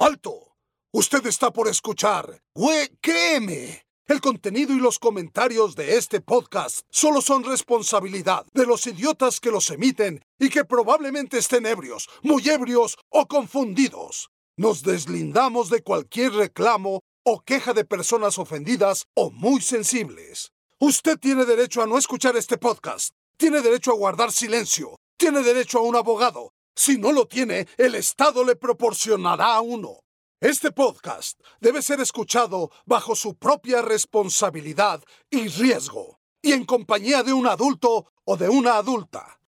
¡Alto! Usted está por escuchar. Güey, créeme. El contenido y los comentarios de este podcast solo son responsabilidad de los idiotas que los emiten y que probablemente estén ebrios, muy ebrios o confundidos. Nos deslindamos de cualquier reclamo o queja de personas ofendidas o muy sensibles. Usted tiene derecho a no escuchar este podcast. Tiene derecho a guardar silencio. Tiene derecho a un abogado. Si no lo tiene, el Estado le proporcionará a uno. Este podcast debe ser escuchado bajo su propia responsabilidad y riesgo, y en compañía de un adulto o de una adulta.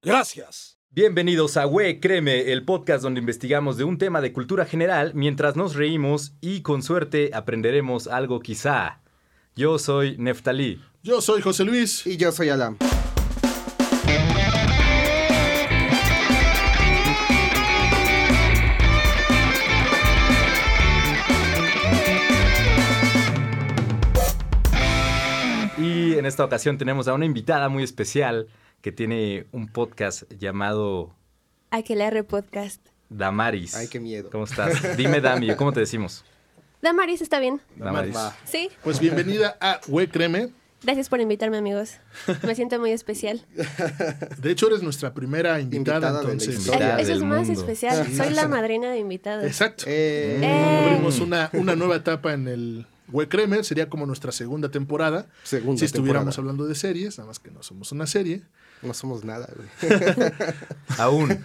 Gracias. Bienvenidos a We Créeme, el podcast donde investigamos de un tema de cultura general mientras nos reímos y con suerte aprenderemos algo quizá. Yo soy Neftalí. Yo soy José Luis. Y yo soy Alam. Esta ocasión tenemos a una invitada muy especial que tiene un podcast llamado Aquelarre Podcast. Damaris. Ay, qué miedo. ¿Cómo estás? Dime Dami, ¿cómo te decimos? Damaris, está bien. Damaris. Sí. Pues bienvenida a We Creme. Gracias por invitarme, amigos. Me siento muy especial. De hecho, eres nuestra primera invitada, entonces. Invitada Eso es más mundo. especial. Soy la madrina de invitados. Exacto. Eh, Eh. Abrimos una, una nueva etapa en el We Creme. Sería como nuestra segunda temporada. Segunda si estuviéramos temporada. hablando de series, nada más que no somos una serie. No somos nada, güey. Aún.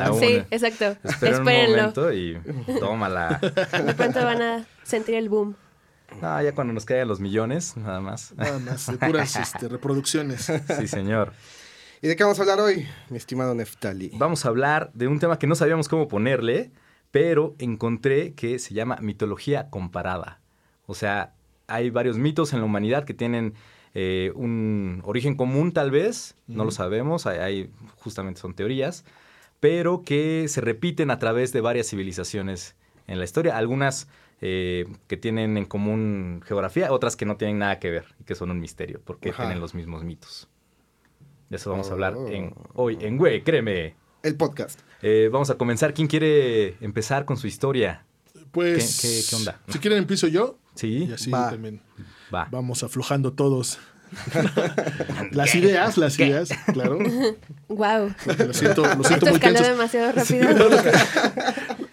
Aún. Sí, exacto. Espera un Espérenlo. momento y tómala. De pronto van a sentir el boom. No, ya cuando nos caigan los millones, nada más. Nada más, de puras este, reproducciones. Sí, señor. ¿Y de qué vamos a hablar hoy, mi estimado Neftali? Vamos a hablar de un tema que no sabíamos cómo ponerle, pero encontré que se llama mitología comparada. O sea, hay varios mitos en la humanidad que tienen eh, un origen común tal vez, no lo sabemos, hay, hay- justamente son teorías, pero que se repiten a través de varias civilizaciones en la historia. Algunas eh, que tienen en común geografía, otras que no tienen nada que ver y que son un misterio, porque Ajá. tienen los mismos mitos. De eso vamos a hablar Oh. en, hoy en Güey, créeme. El podcast. Eh, vamos a comenzar. ¿Quién quiere empezar con su historia? Pues, ¿Qué- qué- qué onda? Si quieren, empiezo yo. Sí, Y así Va. también va. vamos aflojando todos. las ideas, las ideas, claro. Wow. Lo siento, lo siento Esto muy demasiado rápido.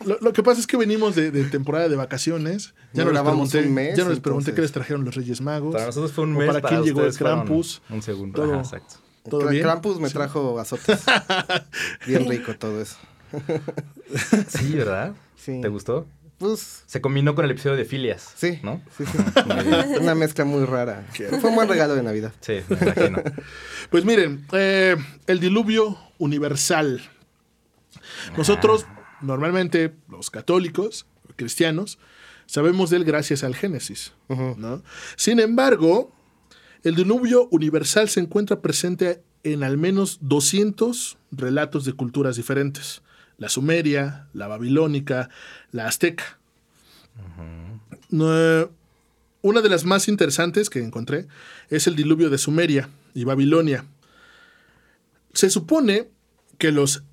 Lo, lo que pasa es que venimos de, de temporada de vacaciones. Ya No no, les pregunté, un mes, ya no les pregunté qué les trajeron los Reyes Magos. Para nosotros fue un mes. para quién llegó el Krampus. Un segundo. Todo. Ajá, exacto. ¿Todo bien? Krampus me trajo azotes. Bien rico todo eso. Sí, ¿verdad? Sí. ¿Te gustó? Pues, Se combinó con el episodio de Filias. sí. ¿No? sí, sí. Una mezcla muy rara. Fue un buen regalo de Navidad. Sí, me imagino. Pues miren, eh, el diluvio universal. Nosotros, normalmente, los católicos, cristianos, sabemos de él gracias al Génesis. ¿no? Sin embargo, el diluvio universal se encuentra presente en al menos 200 relatos de culturas diferentes. La sumeria, la babilónica, la azteca. Una de las más interesantes que encontré es el diluvio de Sumeria y Babilonia. Se supone que los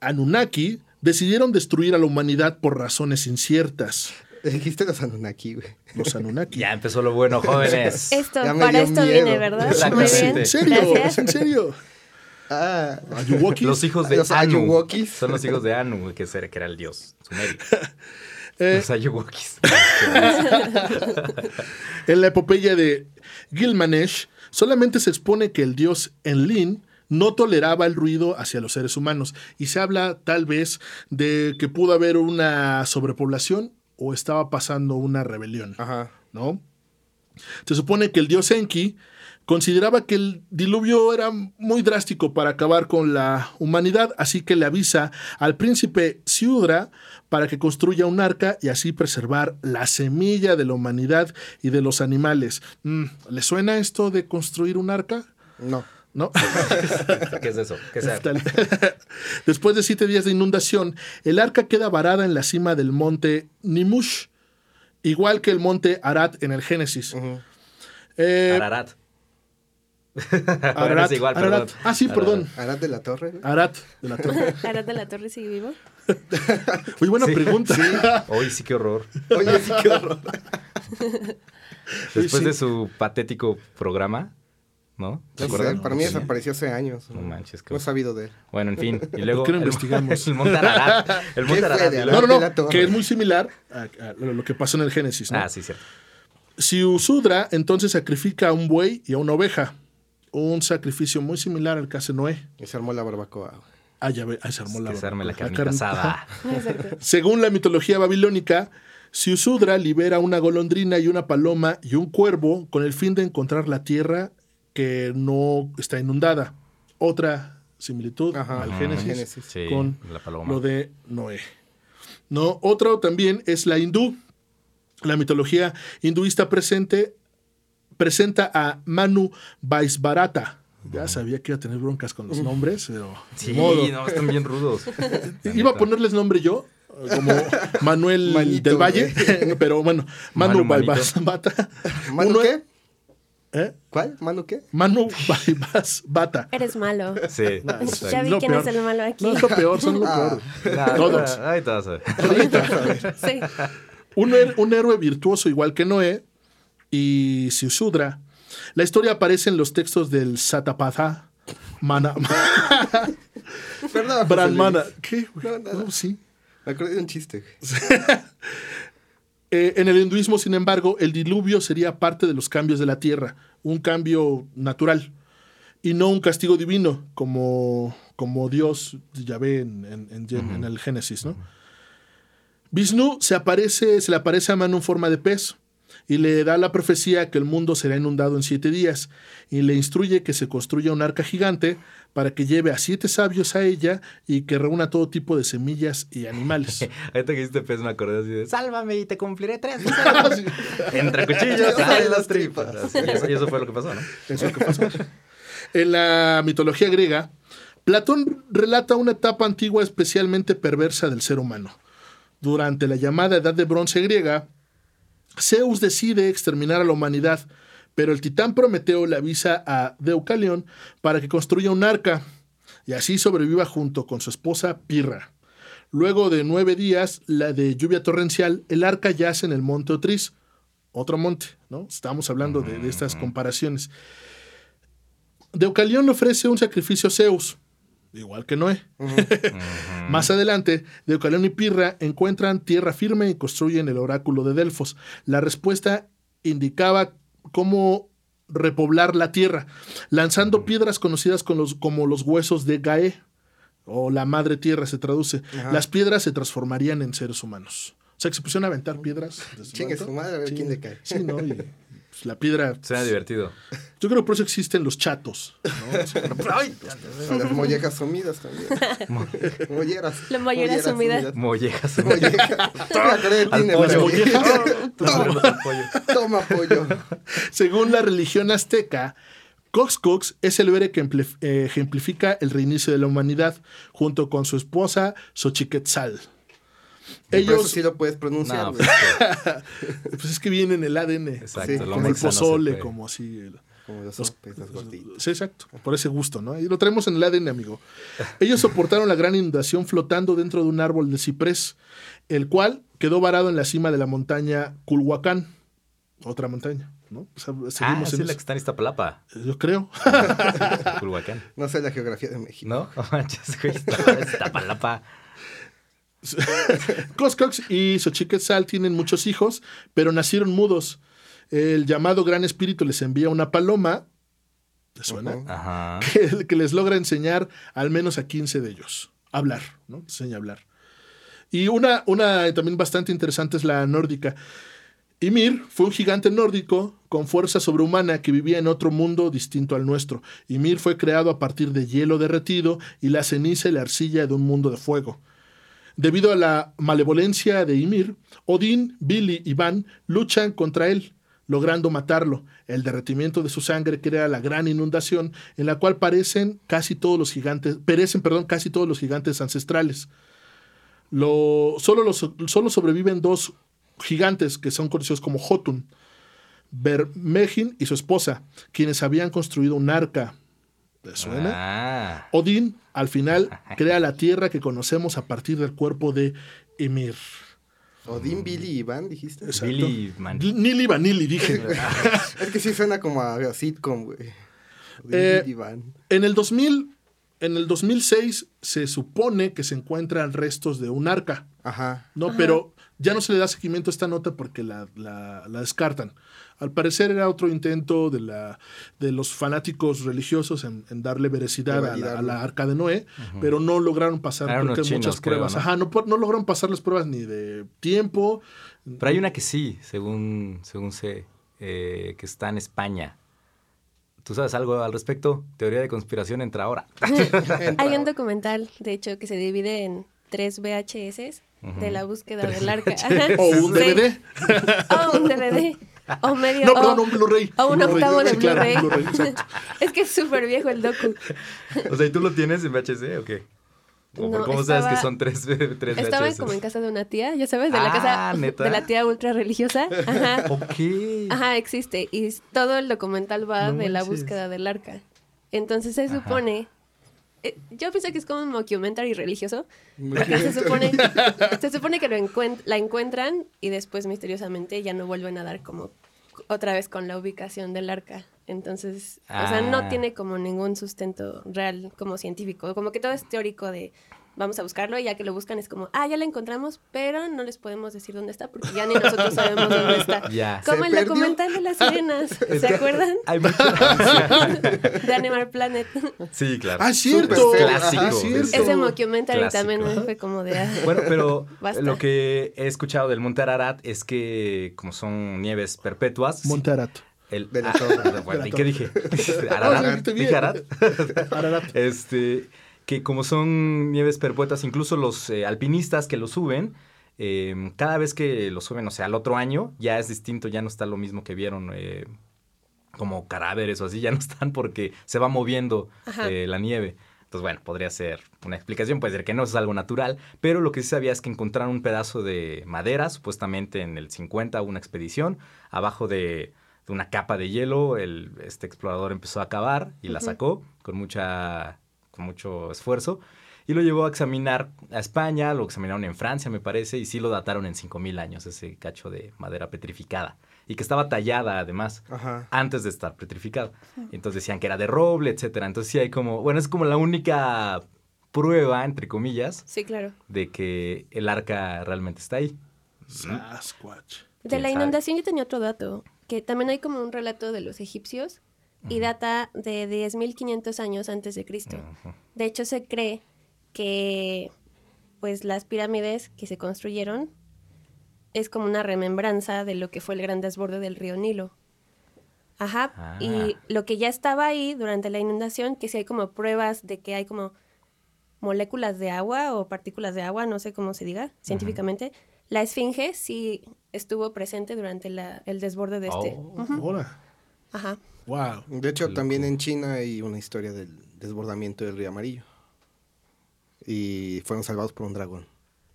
Anunnaki decidieron destruir a la humanidad por razones inciertas. Dijiste los Anunnaki, güey. Los Anunnaki. Ya empezó lo bueno, jóvenes. Esto, para esto miedo. vine, ¿verdad? Muy bien. ¿En serio? ¿Es Gracias. en serio? Ah, Ayuwokis. Los hijos de Los Anu. Ayuwokis. Son los hijos de Anu, que era, que era el dios sumerio. Eh, Los Ayuwokis. En la epopeya de Gilgamesh, solamente se expone que el dios Enlil no toleraba el ruido hacia los seres humanos y se habla tal vez de que pudo haber una sobrepoblación o estaba pasando una rebelión, ajá. ¿no? Se supone que el dios Enki consideraba que el diluvio era muy drástico para acabar con la humanidad, así que le avisa al príncipe Siudra para que construya un arca y así preservar la semilla de la humanidad y de los animales. Mm, ¿Le suena esto de construir un arca? No. ¿No? ¿Qué es eso? ¿Qué es Después de siete días de inundación, el arca queda varada en la cima del monte Nimush, igual que el monte Arat en el Génesis. Eh, Ararat. Bueno, es igual, perdón. Ah, sí, perdón. Arad de la Torre. güey. Arat de la Torre. ¿Arad de la Torre sigue vivo? Muy buena Sí. pregunta. Hoy sí, qué horror. Oye, sí, qué horror. Después sí. de su patético programa, ¿no? ¿Te No sé, para mí desapareció hace años. No manches, qué No he sabido de él. Bueno, en fin. Y luego. qué no el- investigamos? El Montararat. El ¿Qué fue Montararat. No, no, no, que es muy similar a, a lo que pasó en el Génesis, ¿no? Ah, sí, cierto. Si Usudra entonces sacrifica a un buey y a una oveja, un sacrificio muy similar al que hace Noé. Y se armó la barbacoa. Ah, ya ve, ahí se armó la Que se arme la barbacoa. carnita carne- asada. Exacto. Según la mitología babilónica, Siusudra libera una golondrina y una paloma y un cuervo con el fin de encontrar la tierra que no está inundada. Otra similitud Ajá, al Génesis, Génesis. Sí, con la paloma. lo de Noé. No, otro también es la hindú. La mitología hinduista presente presenta a Manu Vaisbarata. Ya sabía que iba a tener broncas con los nombres, pero Sí, modo. no, están bien rudos. Iba a ponerles nombre yo, como Manuel Manito, del Valle, pero bueno, Manu. Vaisbarata. ¿Manu Uno- qué? ¿Eh? ¿Cuál? ¿Manu qué? Manu Vaisbarata. Eres malo. Sí. Ya vi lo quién peor. es el malo aquí. No es lo peor, son lo Ah. peor. Nah, Todos. Ahí te vas a ver. Sí. un, her- un héroe virtuoso igual que Noé y Siusudra. La historia aparece en los textos del Satapatha, Mana, Perdón. Brahmana. ¿Qué? No, nada. No, sí. Me acordé de un chiste. Eh, en el hinduismo, sin embargo, el diluvio sería parte de los cambios de la tierra, un cambio natural y no un castigo divino como, como Dios ya ve en, en- en- en el Génesis. ¿no? Vishnu se, aparece, se le aparece a Manu en forma de pez y le da la profecía que el mundo será inundado en siete días y le instruye que se construya un arca gigante para que lleve a siete sabios a ella y que reúna todo tipo de semillas y animales. Ahorita que hiciste pez me acordé así de Sálvame y te cumpliré tres deseos". Entre cuchillos salen las tripas. Eso, eso fue lo que pasó, ¿no? Eso que pasó. En la mitología griega, Platón relata una etapa antigua especialmente perversa del ser humano. Durante la llamada Edad de Bronce griega, Zeus decide exterminar a la humanidad, pero el titán Prometeo le avisa a Deucalión para que construya un arca y así sobreviva junto con su esposa Pirra. Luego de nueve días la de lluvia torrencial, el arca yace en el monte Otris, otro monte, ¿no? Estamos hablando de, de estas comparaciones. Deucalión le ofrece un sacrificio a Zeus, igual que Noé. Más adelante, Deucalión y Pirra encuentran tierra firme y construyen el oráculo de Delfos. La respuesta indicaba cómo repoblar la tierra, lanzando piedras conocidas con los- como los huesos de Gae, o la madre tierra se traduce. Las piedras se transformarían en seres humanos. O sea, que se pusieron a aventar piedras. Chingue su madre, a ver Sí. quién le cae. Sí, ¿no? Y, pues, la piedra. Suena divertido. Yo creo que por eso existen los chatos. las mollejas sumidas también. Molleras. La mollera sumida. Mollejas. Pollo. mollejas. Toma pollo. Según la religión azteca, Coxcox es el héroe que eh, ejemplifica el reinicio de la humanidad junto con su esposa Xochiquetzal. Eso Ellos, sí lo puedes pronunciar. No, güey. pues es que vienen en el ADN. Exacto. Sí, como el no pozole, como así. el- Como los los gorditos. Sí, exacto. Por ese gusto, ¿no? Y lo traemos en el ADN, amigo. Ellos soportaron la gran inundación flotando dentro de un árbol de ciprés, el cual quedó varado en la cima de la montaña Culhuacán. Otra montaña, ¿no? O sea, Ah, en la que está en Iztapalapa. Yo creo. Culhuacán. No sé la geografía de México. ¿No? No manches, Iztapalapa. Coscox y Xochiquetzal tienen muchos hijos, pero nacieron mudos. El llamado Gran Espíritu les envía una paloma, ¿te suena? Ajá. que, que les logra enseñar al menos a 15 de ellos a hablar, ¿no? Enseña a hablar. Y una, una también bastante interesante es la nórdica. Ymir fue un gigante nórdico con fuerza sobrehumana que vivía en otro mundo distinto al nuestro. Ymir fue creado a partir de hielo derretido y la ceniza y la arcilla de un mundo de fuego. Debido a la malevolencia de Ymir, Odín, Billy y Van luchan contra él, logrando matarlo. El derretimiento de su sangre crea la gran inundación en la cual parecen casi todos los gigantes, perecen, perdón, casi todos los gigantes ancestrales. Lo, solo, solo sobreviven dos gigantes que son conocidos como Jotun, Bermegin y su esposa, quienes habían construido un arca ¿Te suena? Ah. Odín, al final, crea la tierra que conocemos a partir del cuerpo de Ymir. Odín, Billy y Iván, dijiste. Exacto. Billy Nili Vanilli, dije. Es que sí suena como a sitcom, güey. Eh, Iván. En el 2000, en el 2006 se supone que se encuentran restos de un arca, Ajá. ¿no? Pero ya no se le da seguimiento a esta nota porque la, la- la descartan. Al parecer era otro intento de, la, de los fanáticos religiosos en, en darle veracidad a la, a validarlo. la arca de Noé, pero no lograron pasar Eran creo que unos chinos, muchas creo, pruebas. ¿no? Ajá, no, no lograron pasar las pruebas ni de tiempo. Pero hay una que sí, según, según sé, eh, que está en España. ¿Tú sabes algo al respecto? Teoría de conspiración entra ahora. Hay un documental, de hecho, que se divide en tres VHS de la búsqueda del arca. Ajá. O un Sí. DVD. O un DVD. O medio. No, o- perdón, un Blu-ray. O un Blu-ray. octavo de claro, Blu-ray. un Blu-ray, exacto. es que es súper viejo el docu. o sea, ¿y tú lo tienes en VHS o qué? ¿O por No, ¿Cómo sabes que estaba- son tres, tres Estaba VHS? como en casa de una tía, ya sabes, de la Ah, casa ¿neta? de la tía ultra religiosa. Ajá. Ok. Ajá, existe. Y todo el documental va No de la manches. búsqueda del arca. Entonces se supone. Eh, yo pienso que es como un mockumentary religioso. Porque se supone, se supone que lo encuent- la encuentran y después misteriosamente ya no vuelven a dar como otra vez con la ubicación del arca. Entonces, o sea, Ah. no tiene como ningún sustento real como científico. Como que todo es teórico de vamos a buscarlo y ya que lo buscan es como, ah, ya lo encontramos, pero no les podemos decir dónde está porque ya ni nosotros sabemos dónde está. Como ¿Se el perdió? documental de las sirenas, Es ¿se que acuerdan? De Animal Planet. sí, claro. Ah, cierto. Ajá, clásico. cierto. Ese mockumentary Clásico. también fue como de... ah, Bueno, pero Basta. lo que he escuchado del Monte Ararat es que como son nieves perpetuas... Monte Arat. el, la ah, bueno, ¿Y la qué dije? ¿Ararat? bien. ¿Dije Arat? Ararat. Este, que como son nieves perpetuas, incluso los eh, alpinistas que lo suben, eh, cada vez que lo suben, o sea, al otro año, ya es distinto, ya no está lo mismo que vieron eh, como cadáveres o así, ya no están porque se va moviendo eh, la nieve. Entonces, bueno, podría ser una explicación, puede ser que no es algo natural, pero lo que sí sabía es que encontraron un pedazo de madera, supuestamente en el 50 hubo una expedición, abajo de, de una capa de hielo, el, este explorador empezó a cavar y la sacó con mucha con mucho esfuerzo y lo llevó a examinar a España, lo examinaron en Francia, me parece, y sí lo dataron en 5000 años ese cacho de madera petrificada y que estaba tallada además Ajá. antes de estar petrificado. Entonces decían que era de roble, etcétera. Entonces sí hay como, bueno, es como la única prueba entre comillas Sí, claro. de que el arca realmente está ahí. Sasquatch. De ¿Quién la sabe? inundación yo tenía otro dato, que también hay como un relato de los egipcios y data de 10.500 años antes de Cristo. De hecho, se cree que pues las pirámides que se construyeron es como una remembranza de lo que fue el gran desborde del río Nilo. Ajá, Ah. y lo que ya estaba ahí durante la inundación, que sí hay como pruebas de que hay como moléculas de agua o partículas de agua, no sé cómo se diga científicamente, la esfinge sí estuvo presente durante la- el desborde de este. Oh. Ajá. Wow. De hecho, también en China hay una historia del desbordamiento del río amarillo. Y fueron salvados por un dragón.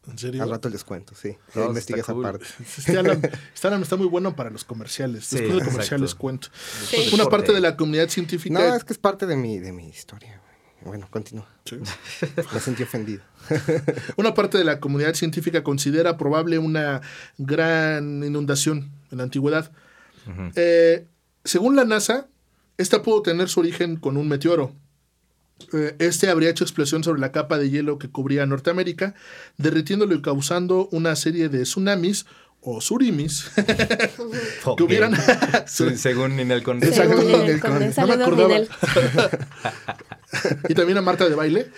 ¿En serio? Al rato les cuento, sí. Oh, investigué está esa cool. parte. Este Alan, este Alan está muy bueno para los comerciales. Sí, Después de comerciales exacto. cuento. Sí. Una parte de la comunidad científica. No, es que es parte de mi, de mi historia. Bueno, continúa. Sí. Me sentí ofendido. Una parte de la comunidad científica considera probable una gran inundación en la antigüedad. Ujú. Eh, según la NASA, esta pudo tener su origen con un meteoro. Eh, este habría hecho explosión sobre la capa de hielo que cubría Norteamérica, derritiéndolo y causando una serie de tsunamis o surimis que hubieran... Sí, Según Ninel Conde. Exacto. Según Ninel Conde. No me acordaba. Y también a Marta de baile.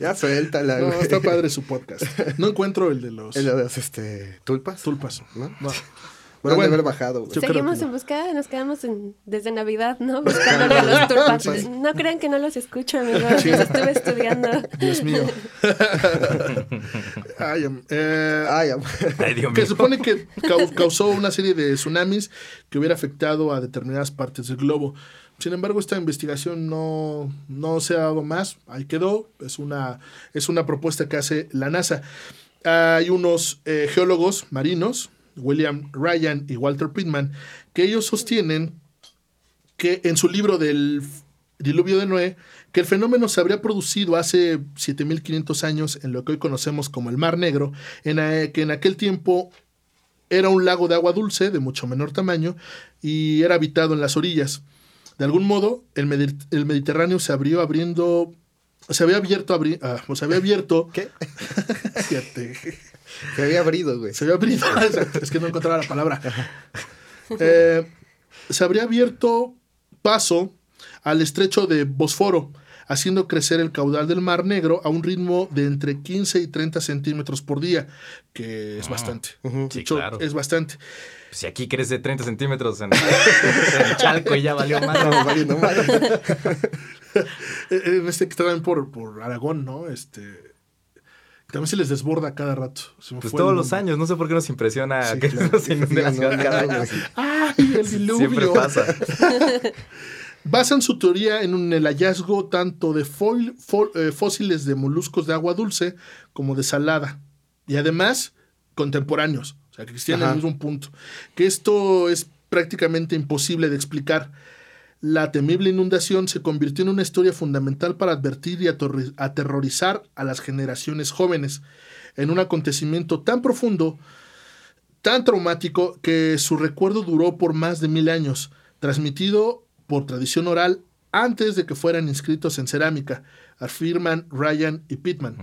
ya suéltala, No, está padre su podcast. No encuentro el de los El de los este, tulpas. tulpas. ¿no? No. Bueno, bueno, de haber bajado, güey. Seguimos que no. en busca, nos quedamos en- desde Navidad, ¿no? Buscando a los turpas. No crean que no los escucho, amigos. Los estuve estudiando. Dios mío. Ay, am- eh, Ay, am- Ay, Dios que mío. supone que cau- causó una serie de tsunamis que hubiera afectado a determinadas partes del globo. Sin embargo, esta investigación no, no se ha dado más. Ahí quedó. Es una, es una propuesta que hace la NASA. Hay unos eh, geólogos marinos, William Ryan y Walter Pittman, que ellos sostienen que en su libro del diluvio de Noé, que el fenómeno se habría producido hace 7500 años en lo que hoy conocemos como el Mar Negro, en que en aquel tiempo era un lago de agua dulce de mucho menor tamaño y era habitado en las orillas. De algún modo, el, Medi- el Mediterráneo se abrió abriendo. Se había abierto, abri- ah, se había abierto. ¿Qué? Se había abrido, güey. Se había abierto. Exacto, es que no encontraba la palabra. Eh, se habría abierto paso al estrecho de Bosforo, haciendo crecer el caudal del Mar Negro a un ritmo de entre 15 y 30 centímetros por día, que es bastante. De Sí, hecho, claro. es bastante. Si aquí crece 30 centímetros en, en el chalco y ya valió más. No, vale, no vale. Eh, En este que por, por Aragón, ¿no? Este. También se les desborda cada rato. Se Pues todos los años, no sé por qué nos impresiona Sí, que claro. cada año. ¡Ay, el diluvio! Siempre pasa. Basan su teoría en un- el hallazgo tanto de foil- fo- eh, fósiles de moluscos de agua dulce como de salada. Y además, contemporáneos. O sea, que existían en el mismo punto. Que esto es prácticamente imposible de explicar. La temible inundación se convirtió en una historia fundamental para advertir y aterrorizar a las generaciones jóvenes en un acontecimiento tan profundo, tan traumático, que su recuerdo duró por más de mil años, transmitido por tradición oral antes de que fueran inscritos en cerámica, afirman Ryan y Pittman.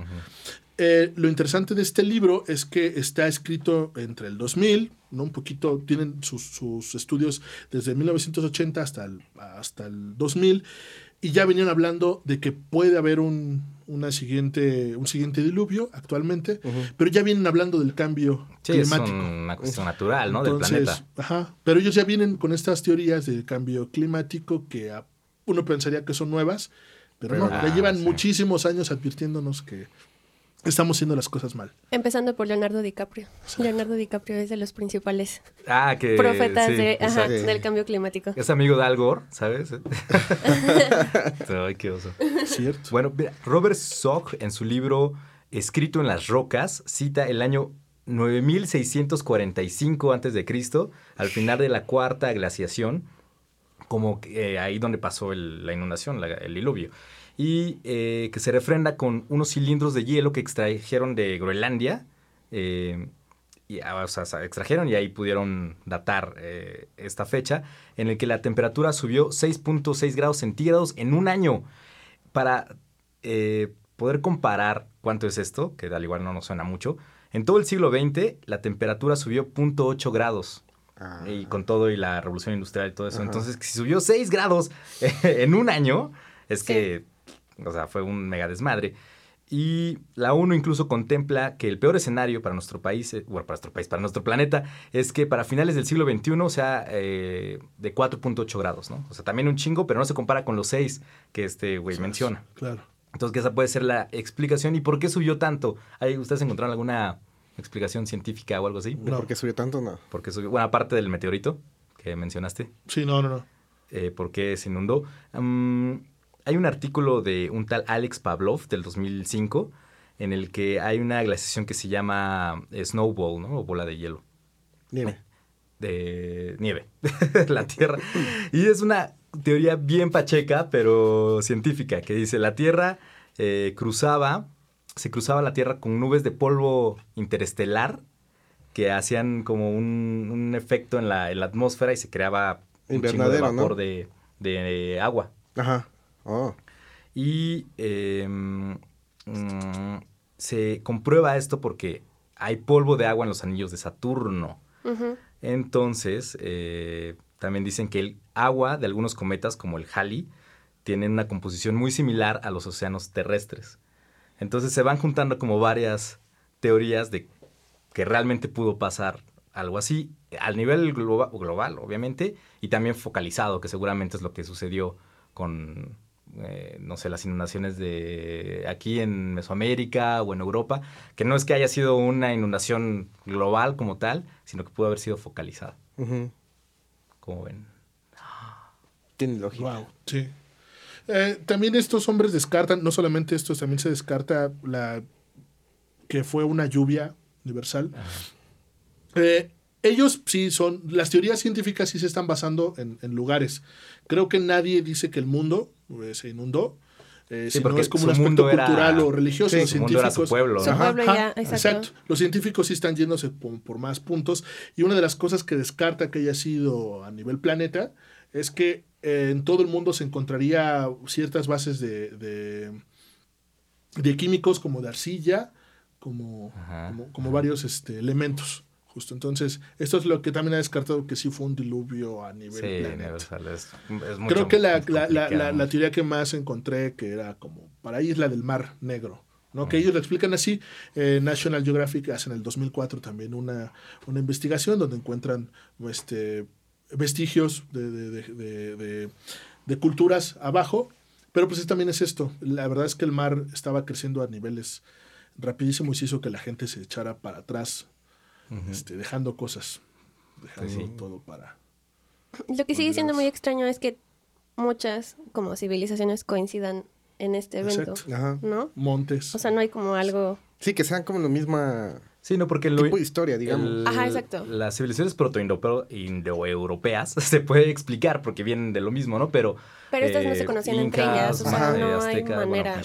Eh, lo interesante de este libro es que está escrito entre el 2000, ¿no? un poquito, tienen sus, sus estudios desde 1980 hasta el, hasta el 2000, y ya venían hablando de que puede haber un, una siguiente, un siguiente diluvio actualmente, pero ya vienen hablando del cambio Sí, es climático. una cuestión natural, ¿no? Entonces, Del planeta. Ajá, pero ellos ya vienen con estas teorías del cambio climático que uno pensaría que son nuevas, pero, no, Pero- ya Ah, llevan sí. muchísimos años advirtiéndonos que estamos haciendo las cosas mal. Empezando por Leonardo DiCaprio. Leonardo DiCaprio es de los principales Ah, que. profetas sí, de- ajá, exacto. del cambio climático. Es amigo de Al Gore, ¿sabes? Ay, qué oso. ¿Cierto? Bueno, mira, Robert Soch en su libro Escrito en las rocas cita el año 9645 a.C., al final de la cuarta glaciación, como que, eh, ahí donde pasó el- la inundación, la- el diluvio. Y eh, que se refrenda con unos cilindros de hielo que extrajeron de Groenlandia. eh, y, ah, o sea, se extrajeron y ahí pudieron datar eh, esta fecha, en el que la temperatura subió 6.6 grados centígrados en un año. Para eh, poder comparar cuánto es esto, que al igual no nos suena mucho, en todo el siglo XX la temperatura subió 0.8 grados. Ah. Y con todo y la revolución industrial y todo eso. Ajá. Entonces, si subió 6 grados en un año, es que, o sea, fue un mega desmadre. Y la ONU incluso contempla que el peor escenario para nuestro país, eh, bueno, para nuestro país, para nuestro planeta, es que para finales del siglo XXI sea eh, de 4.8 grados, ¿no? O sea, también un chingo, pero no se compara con los 6 que este güey menciona. Claro. Entonces, que esa puede ser la explicación. ¿Y por qué subió tanto? ¿Ahí ¿Ustedes encontraron alguna explicación científica o algo así? No. ¿Por qué subió tanto? No. Porque subió, bueno, aparte del meteorito que mencionaste, Sí, no, no, no. eh, por qué se inundó. Mm, hay un artículo de un tal Alex Pavlov del 2005 en el que hay una glaciación que se llama eh, snowball, ¿no? O bola de hielo. Nieve. de nieve, la Tierra. Y es una teoría bien pacheca, pero científica, que dice, la Tierra eh, cruzaba, se cruzaba la Tierra con nubes de polvo interestelar que hacían como un, un efecto en la, en la atmósfera y se creaba un chingo de vapor de, de agua. Ajá. Oh. Y eh, mm, se comprueba esto porque hay polvo de agua en los anillos de Saturno. Entonces, eh, también dicen que el agua de algunos cometas, como el Halley, tienen una composición muy similar a los océanos terrestres. Entonces se van juntando como varias teorías de que realmente pudo pasar algo así, al nivel globa- global, obviamente, y también focalizado, que seguramente es lo que sucedió con, eh, no sé, las inundaciones de aquí en Mesoamérica o en Europa, que no es que haya sido una inundación global como tal, sino que pudo haber sido focalizada, como ven. Tiene lógica. Wow, sí. Eh, también estos hombres descartan, no solamente estos, también se descarta la que fue una lluvia universal. Eh, ellos sí son, las teorías científicas sí se están basando en, en lugares. Creo que nadie dice que el mundo se inundó. Eh, Sí, si no porque es como un aspecto era- cultural o religioso. Sí, los su científicos- pueblo, Su ¿no? pueblo Ajá, ya, exacto. Los científicos sí están yéndose por, por más puntos. Y una de las cosas que descarta que haya sido a nivel planeta es que eh, en todo el mundo se encontraría ciertas bases de, de, de químicos como de arcilla, como, Ajá, como, como varios este, elementos. Justo. Entonces, esto es lo que también ha descartado que sí fue un diluvio a nivel Sí, universal. Es, es mucho Creo que la, la, la, la, la teoría que más encontré que era como para isla del mar negro, ¿no? Que ellos lo explican así. Eh, National Geographic hace en el 2004 también una, una investigación donde encuentran este, vestigios de, de, culturas abajo, pero pues es- también es esto. La verdad es que el mar estaba creciendo a niveles rapidísimos y hizo que la gente se echara para atrás, este, dejando cosas, dejando Pues sí. todo para... Lo que sigue siendo muy extraño es que muchas como civilizaciones coincidan en este evento, Exacto. Ajá. ¿no? Montes. O sea, no hay como algo... Sí, que sean como la misma Sí, no, porque lo, tipo de historia, digamos. el- Ajá, exacto. Las civilizaciones proto-indoeuropeas se puede explicar porque vienen de lo mismo, ¿no? Pero. Pero estas no se conocían entre ellas, o sea, eh, no hay aztecas, bueno, manera.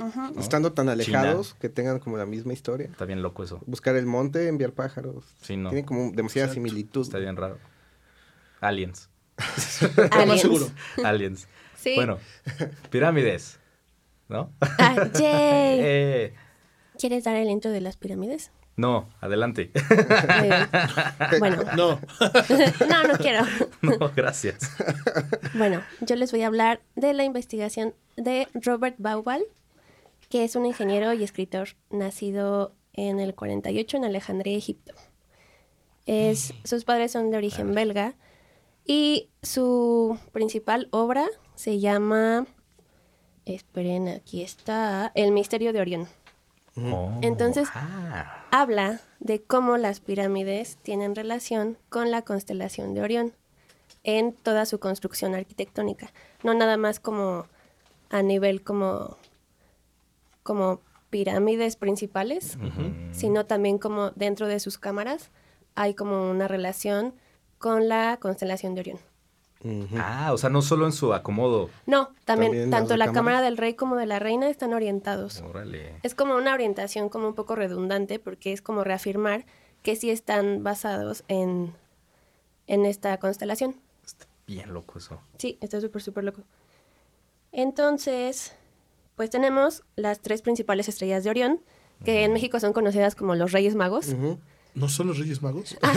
Ujú. ¿no? Estando tan China. alejados que tengan como la misma historia. Está bien loco eso. Buscar el monte, enviar pájaros. Sí, no. Tienen como demasiada Exacto. similitud. Está bien raro. Aliens. Aliens. seguro. Aliens. Sí. Bueno, pirámides. ¿No? Ah, yay. Eh, ¿Quieres dar el intro de las pirámides? no, adelante. Bueno, No, no, no quiero. no, gracias. Bueno, yo les voy a hablar de la investigación de Robert Baubal, que es un ingeniero y escritor nacido en el 48 en Alejandría, Egipto. Es, sus padres son de origen belga y su principal obra se llama, esperen, aquí está, El misterio de Orión. Oh, Entonces- ah. habla de cómo las pirámides tienen relación con la constelación de Orión en toda su construcción arquitectónica. No nada más como a nivel como, como pirámides principales, sino también como dentro de sus cámaras hay como una relación con la constelación de Orión. Ah, o sea, no solo en su acomodo. No, también, tanto la cámara del rey como de la reina están orientados. Órale. Es como una orientación como un poco redundante porque es como reafirmar que sí están basados en, en esta constelación. Está bien loco eso. Sí, está súper, súper loco. Entonces, pues tenemos las tres principales estrellas de Orión, que en México son conocidas como los Reyes Magos. ¿No son los Reyes Magos? Ah,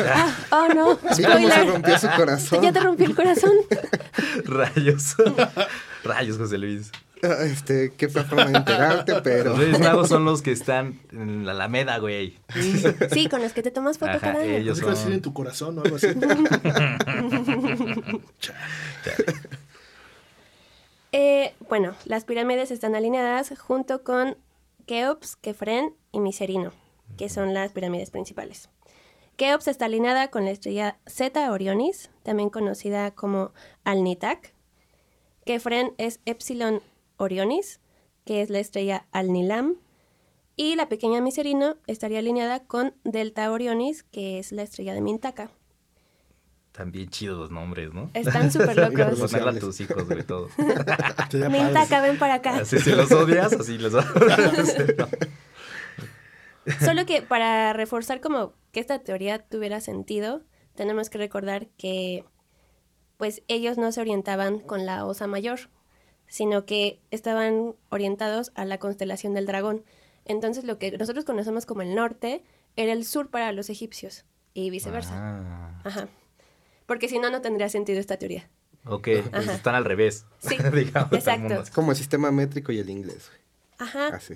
ah, oh no, Vi cómo se rompió su corazón. Ya te rompí el corazón. Rayos. Rayos, José Luis. Ah, Este, qué forma de enterarte, pero. Los Reyes Magos son los que están en la Alameda, güey. Sí, con los que te tomas foto Ajá, cada año. ellos Yo decir son- en tu corazón o algo así. Eh, bueno, las pirámides están alineadas junto con Keops, Kefren y Miserino, que son las pirámides principales. Keops está alineada con la estrella Zeta Orionis, también conocida como Alnitak. Kefren es Epsilon Orionis, que es la estrella Alnilam. Y la pequeña Miserino estaría alineada con Delta Orionis, que es la estrella de Mintaka. Están bien chidos los nombres, ¿no? Están súper locos. ponerle a tus hijos, sobre todo. Mintaka, ven para acá. Así si los odias, así los Solo que para reforzar como que esta teoría tuviera sentido, tenemos que recordar que pues ellos no se orientaban con la Osa Mayor, sino que estaban orientados a la constelación del dragón. Entonces lo que nosotros conocemos como el norte era el sur para los egipcios y viceversa. Ah, Ajá. Porque si no, no tendría sentido esta teoría. ok, pues están al revés. Sí, digamos, exacto. Es como el sistema métrico y el inglés. güey. Ajá. Así.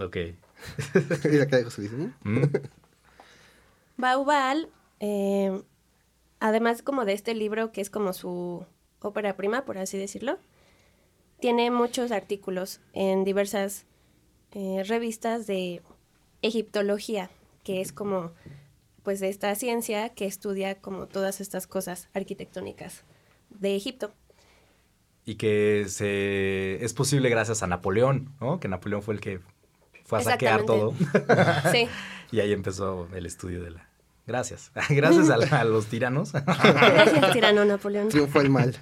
Ok. Y acá José dice, "Mm". Mm, Baubal, eh, además como de este libro que es como su ópera prima, por así decirlo, tiene muchos artículos en diversas eh, revistas de egiptología, que es como pues de esta ciencia que estudia como todas estas cosas arquitectónicas de Egipto. Y que se es posible gracias a Napoleón, ¿no? Que Napoleón fue el que fue a saquear todo. Sí, y ahí empezó el estudio de la Gracias. Gracias a, a los tiranos. Gracias, tirano Napoleón. Triunfó el mal.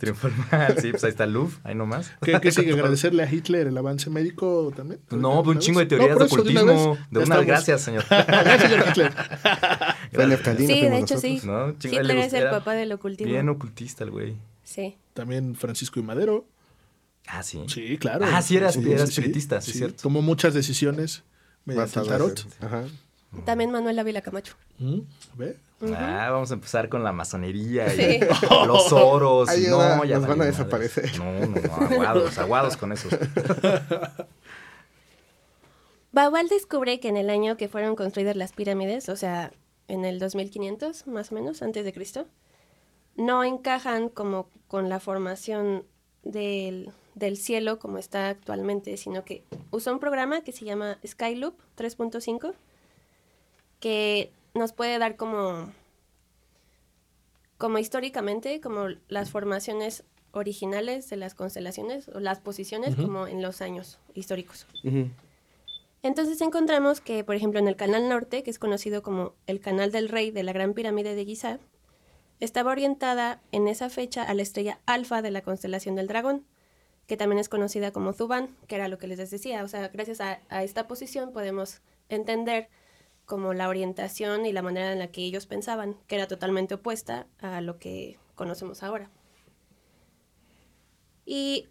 Triunfó el mal. Sí, pues ahí está el Louvre, ahí nomás. ¿Qué, qué sigue? ¿Agradecerle a Hitler el avance médico también? No, un chingo de teorías No, de una ocultismo. vez, De una, estamos. gracias, señor. Gracias, señor Hitler. No Sí, de hecho nosotros. sí. No, Hitler es el papá del ocultismo. Bien ocultista el güey. Sí. También Francisco y Madero. Ah, sí. Sí, claro. Ah, sí, era- Sí, era sí, espiritista, sí, cierto. Tomó muchas decisiones mediante el tarot. Ajá. También Manuel Ávila Camacho. Mm, ¿Ve? Ah, vamos a empezar con la masonería y Sí. los oros. y Ayuda, no, ya nos van a desaparecer. No, no, no, aguados, aguados con esos. Baual descubre que en el año que fueron construidas las pirámides, o sea, en el 2500 más o menos, antes de Cristo, no encajan como con la formación del, del cielo como está actualmente, sino que usa un programa que se llama Skyloop 3.5, que nos puede dar como, como históricamente, como las formaciones originales de las constelaciones o las posiciones como en los años históricos. Entonces encontramos que, por ejemplo, en el Canal Norte, que es conocido como el Canal del Rey de la Gran Pirámide de Giza, estaba orientada en esa fecha a la estrella alfa de la constelación del Dragón, que también es conocida como Zubán, que era lo que les decía. O sea, gracias a, a esta posición podemos entender como la orientación y la manera en la que ellos pensaban, que era totalmente opuesta a lo que conocemos ahora. Y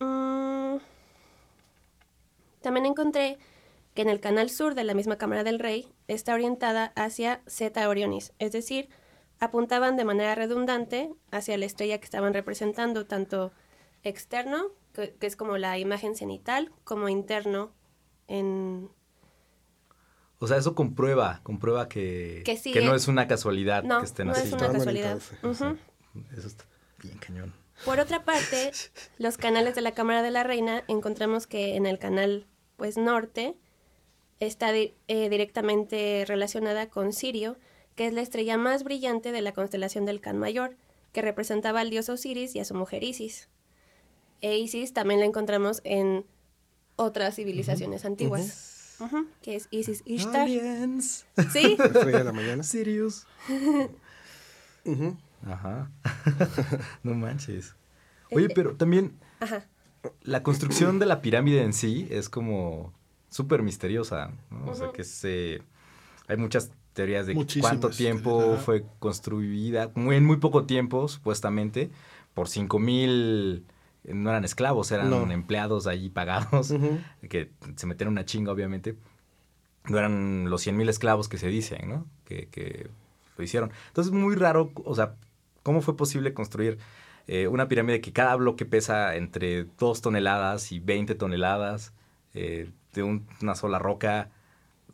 mm, también encontré que en el canal sur de la misma Cámara del Rey está orientada hacia Zeta Orionis, es decir, apuntaban de manera redundante hacia la estrella que estaban representando, tanto externo, que, que es como la imagen cenital, como interno en... O sea, eso comprueba, comprueba que, Que sí, que no eh, es una casualidad No, que estén no así. es una casualidad. Eso está bien cañón. Por otra parte, los canales de la Cámara de la Reina encontramos que en el canal pues norte está di- eh, directamente relacionada con Sirio, que es la estrella más brillante de la constelación del Can Mayor, que representaba al dios Osiris y a su mujer Isis. E Isis también la encontramos en otras civilizaciones antiguas, Ujú, que es Isis Ishtar. Aliens. Sí, de la mañana. Sirius. Ajá. no manches. Oye, pero también ajá. la construcción de la pirámide en sí es como súper misteriosa, ¿no? O sea, que se... Hay muchas teorías de Muchísimas cuánto tiempo fue construida, muy, en muy poco tiempo, supuestamente, por cinco mil... No eran esclavos, eran No. empleados ahí pagados, que se metieron una chinga, obviamente. No eran los cien mil esclavos que se dicen, ¿no? Que, que lo hicieron. Entonces, muy raro, o sea, ¿cómo fue posible construir eh, una pirámide que cada bloque pesa entre 2 toneladas y 20 toneladas eh, de un- una sola roca?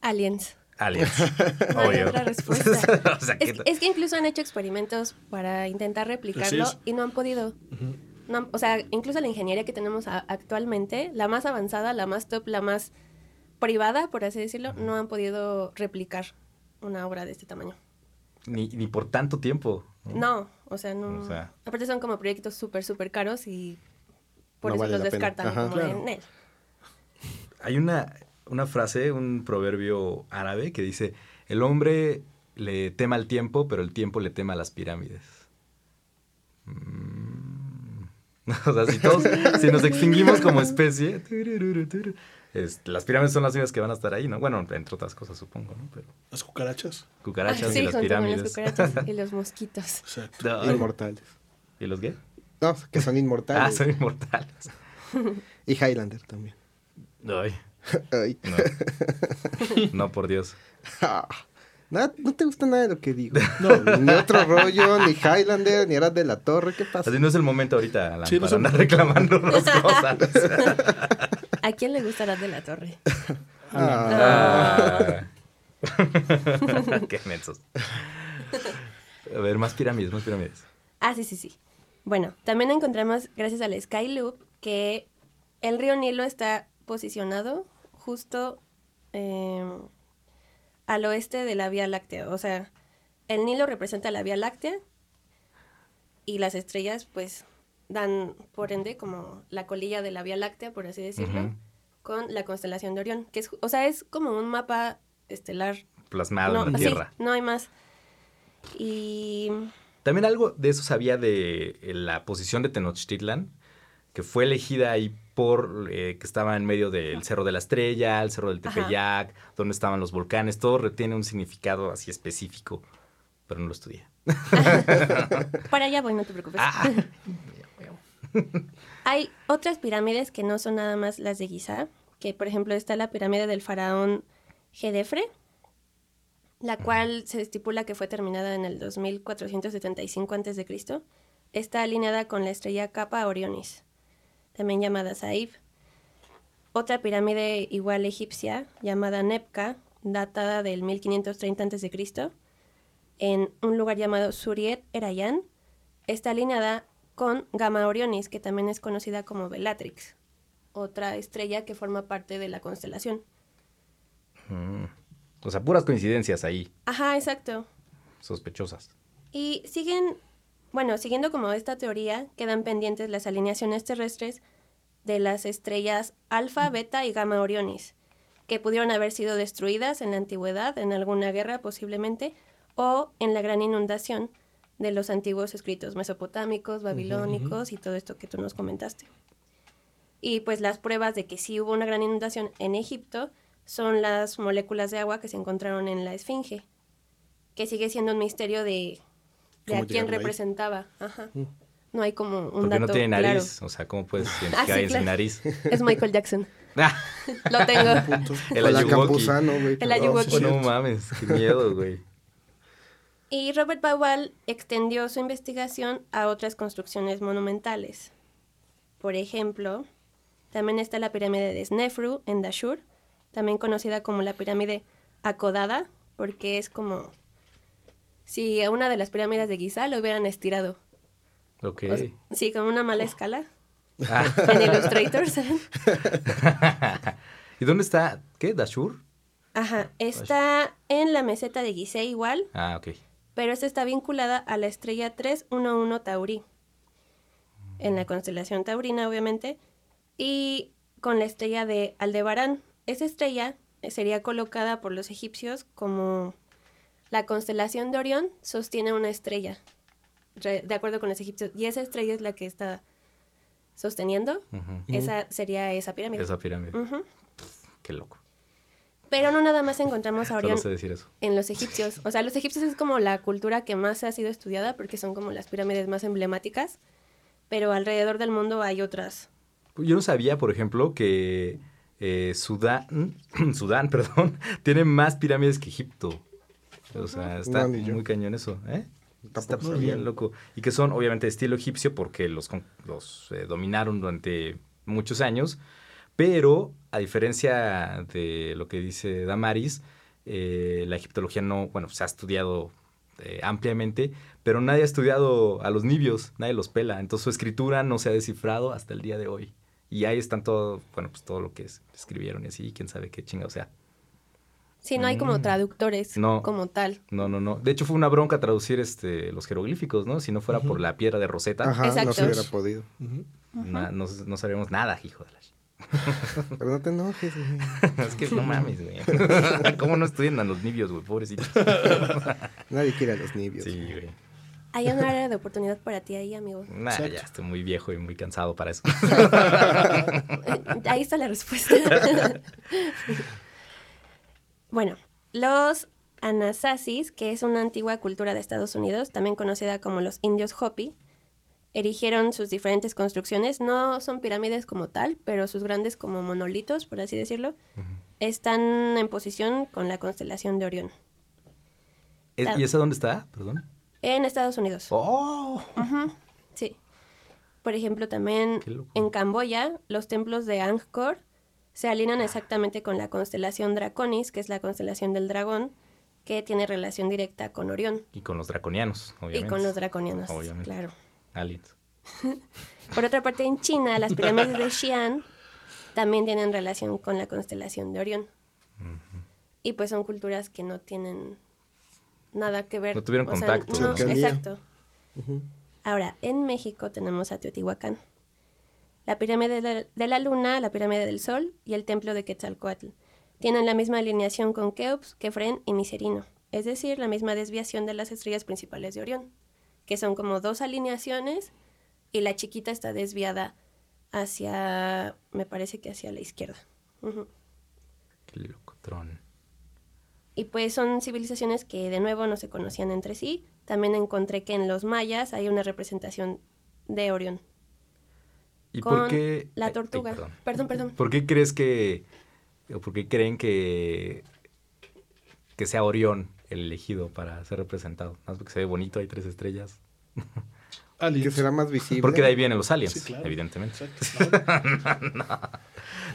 Aliens. Aliens. No obvio. otra respuesta. O sea, Es, que- es que incluso han hecho experimentos para intentar replicarlo Así es. y no han podido. No o sea, incluso la ingeniería que tenemos a- actualmente, la más avanzada, la más top, la más privada, por así decirlo, no han podido replicar una obra de este tamaño. ni, ni por tanto tiempo. ¿no? No, o sea, no. O sea. Aparte son como proyectos súper, súper caros y por No eso vale los descartan Ajá. como Claro. en él. Hay una, una frase, un proverbio árabe que dice, el hombre le tema al tiempo, pero el tiempo le tema a las pirámides. Mm. O sea, si todos, si nos extinguimos como especie, las pirámides son las únicas que van a estar ahí, ¿no? Bueno, entre otras cosas, supongo, ¿no? Pero Las cucarachas. cucarachas Ah, sí, y las pirámides. cucarachas y los mosquitos. Exacto. Inmortales. ¿Y los qué? No, que son Ah, inmortales. son inmortales. Y Highlander también. Ay, Ay. no. No, por Dios. Nada, no te gusta nada de lo que digo. No, ni otro rollo, ni Highlander, ni Arad de la Torre. ¿Qué pasa? Así no es el momento ahorita, Alan, Sí, no para andar reclamándonos cosas. ¿A quién le gustará de la torre? Ah, Ah. Qué mensos. A ver, más pirámides, más pirámides. Ah, sí, sí, sí. Bueno, también encontramos, gracias al Skyloop, que el río Nilo está posicionado justo eh, al oeste de la Vía Láctea. O sea, el Nilo representa la Vía Láctea y las estrellas, pues, dan, por ende, como la colilla de la Vía Láctea, por así decirlo, con la constelación de Orión. Que es, o sea, es como un mapa estelar plasmado no, en la sí, tierra. no hay más. Y También algo de eso sabía de eh, la posición de Tenochtitlan, que fue elegida ahí por eh, que estaba en medio del Cerro de la Estrella, el Cerro del Ajá. Tepeyac, donde estaban los volcanes, todo retiene un significado así específico, pero no lo estudié. para allá voy, no te preocupes. Ah, Hay otras pirámides que no son nada más las de Giza, que por ejemplo está la pirámide del faraón Gedefre, la cual se estipula que fue terminada en el 2475 a.C. Está alineada con la estrella Kappa Orionis, también llamada Saif. Otra pirámide igual egipcia, llamada Nebka, datada del 1530 a.C., en un lugar llamado Suriet Erayan, está alineada con Gamma Orionis, que también es conocida como Bellatrix, otra estrella que forma parte de la constelación. mm. O sea, puras coincidencias ahí, Ajá, exacto. sospechosas. Y siguen, bueno, siguiendo como esta teoría, quedan pendientes las alineaciones terrestres de las estrellas Alfa, Beta y Gamma Orionis, que pudieron haber sido destruidas en la antigüedad, en alguna guerra posiblemente, o en la gran inundación de los antiguos escritos mesopotámicos, babilónicos y todo esto que tú nos comentaste. Y pues las pruebas de que sí hubo una gran inundación en Egipto son las moléculas de agua que se encontraron en la Esfinge, que sigue siendo un misterio de, de ¿Cómo a quién representaba. Ajá. No hay como un Porque dato no tiene claro. nariz, o sea, ¿cómo puedes identificar sí, sin claro. nariz? Es Michael Jackson. Ah, Lo tengo. el Ayuwoki. El Ayuwoki. sí, Oh, no mames, qué miedo, güey. Y Robert Bauval extendió su investigación a otras construcciones monumentales. Por ejemplo, también está la pirámide de Snefru en Dashur, también conocida como la pirámide acodada, porque es como si a una de las pirámides de Giza lo hubieran estirado. Ok. O sea, sí, con una mala escala. Ah. En Illustrator, ¿saben? ¿Y dónde está? ¿Qué? ¿Dashur? Ajá, está en la meseta de Gizeh igual, Ah, ok. pero esta está vinculada a la estrella 311 Tauri, en la constelación taurina, obviamente, y con la estrella de Aldebarán. Esa estrella sería colocada por los egipcios como la constelación de Orión sostiene una estrella, re- de acuerdo con los egipcios, y esa estrella es la que está sosteniendo. Esa sería esa pirámide. Esa pirámide. Qué loco. Pero no nada más encontramos a Orión sé decir eso. en los egipcios. O sea, los egipcios es como la cultura que más ha sido estudiada porque son como las pirámides más emblemáticas. Pero alrededor del mundo hay otras. Yo no sabía, por ejemplo, que eh, Sudán, Sudán, perdón, tiene más pirámides que Egipto. O sea, está No, muy cañón eso, ¿eh? Está Tampoco bien sabía. loco. Y que son, obviamente, de estilo egipcio porque los, los eh, dominaron durante muchos años. Pero, a diferencia de lo que dice Damaris, eh, la egiptología no, bueno, se ha estudiado eh, ampliamente, pero nadie ha estudiado a los nibios, nadie los pela. Entonces su escritura no se ha descifrado hasta el día de hoy. Y ahí están todo, bueno, pues todo lo que es- escribieron y así, quién sabe qué chingado sea. Sí, no hay como traductores Mm. No. como tal. No, no, no. De hecho, fue una bronca traducir este, los jeroglíficos, ¿no? Si no fuera por la piedra de Rosetta, Ajá, no se hubiera podido. na- no, no sabíamos nada, hijo de la... Pero no te enojes, güey. es que no mames, güey. ¿Cómo no estudian a los nibios, güey? Pobrecitos. Nadie quiere a los nibios. Sí, güey. Hay una área de oportunidad para ti ahí, amigo. Nah, Exacto. ya estoy muy viejo y muy cansado para eso. Ahí está la respuesta. Bueno, los Anasasis, que es una antigua cultura de Estados Unidos, también conocida como los indios Hopi, erigieron sus diferentes construcciones. No son pirámides como tal, pero sus grandes como monolitos, por así decirlo, están en posición con la constelación de Orión. ¿Es- ¿Y esa dónde está? Perdón. En Estados Unidos. ¡Oh! Sí. Por ejemplo, también en Camboya, los templos de Angkor se alinean exactamente con la constelación Draconis, que es la constelación del dragón, que tiene relación directa con Orión Y con los draconianos, obviamente. y con los draconianos, Obviamente. claro. Aliens. Por otra parte, en China, las pirámides de Xi'an también tienen relación con la constelación de Orión. Y pues son culturas que no tienen nada que ver. No tuvieron o sea, contacto, exacto. Ahora, en México tenemos a Teotihuacán, la pirámide de la, de la luna, la pirámide del sol y el templo de Quetzalcoatl. Tienen la misma alineación con Keops, Kefren y Miserino, es decir, la misma desviación de las estrellas principales de Orión, que son como dos alineaciones y la chiquita está desviada hacia, me parece que hacia la izquierda. Qué locotrón. Y pues son civilizaciones que de nuevo no se conocían entre sí. También encontré que en los mayas hay una representación de Orión ¿Y con por qué? la ay, ay, tortuga. perdón. perdón, perdón. ¿Por qué crees que, o por qué creen que, que sea Orión el elegido para ser representado? Más porque se ve bonito, hay tres estrellas. Aliens. Que será más visible. Porque de ahí vienen los aliens, Sí, claro. evidentemente. Exacto.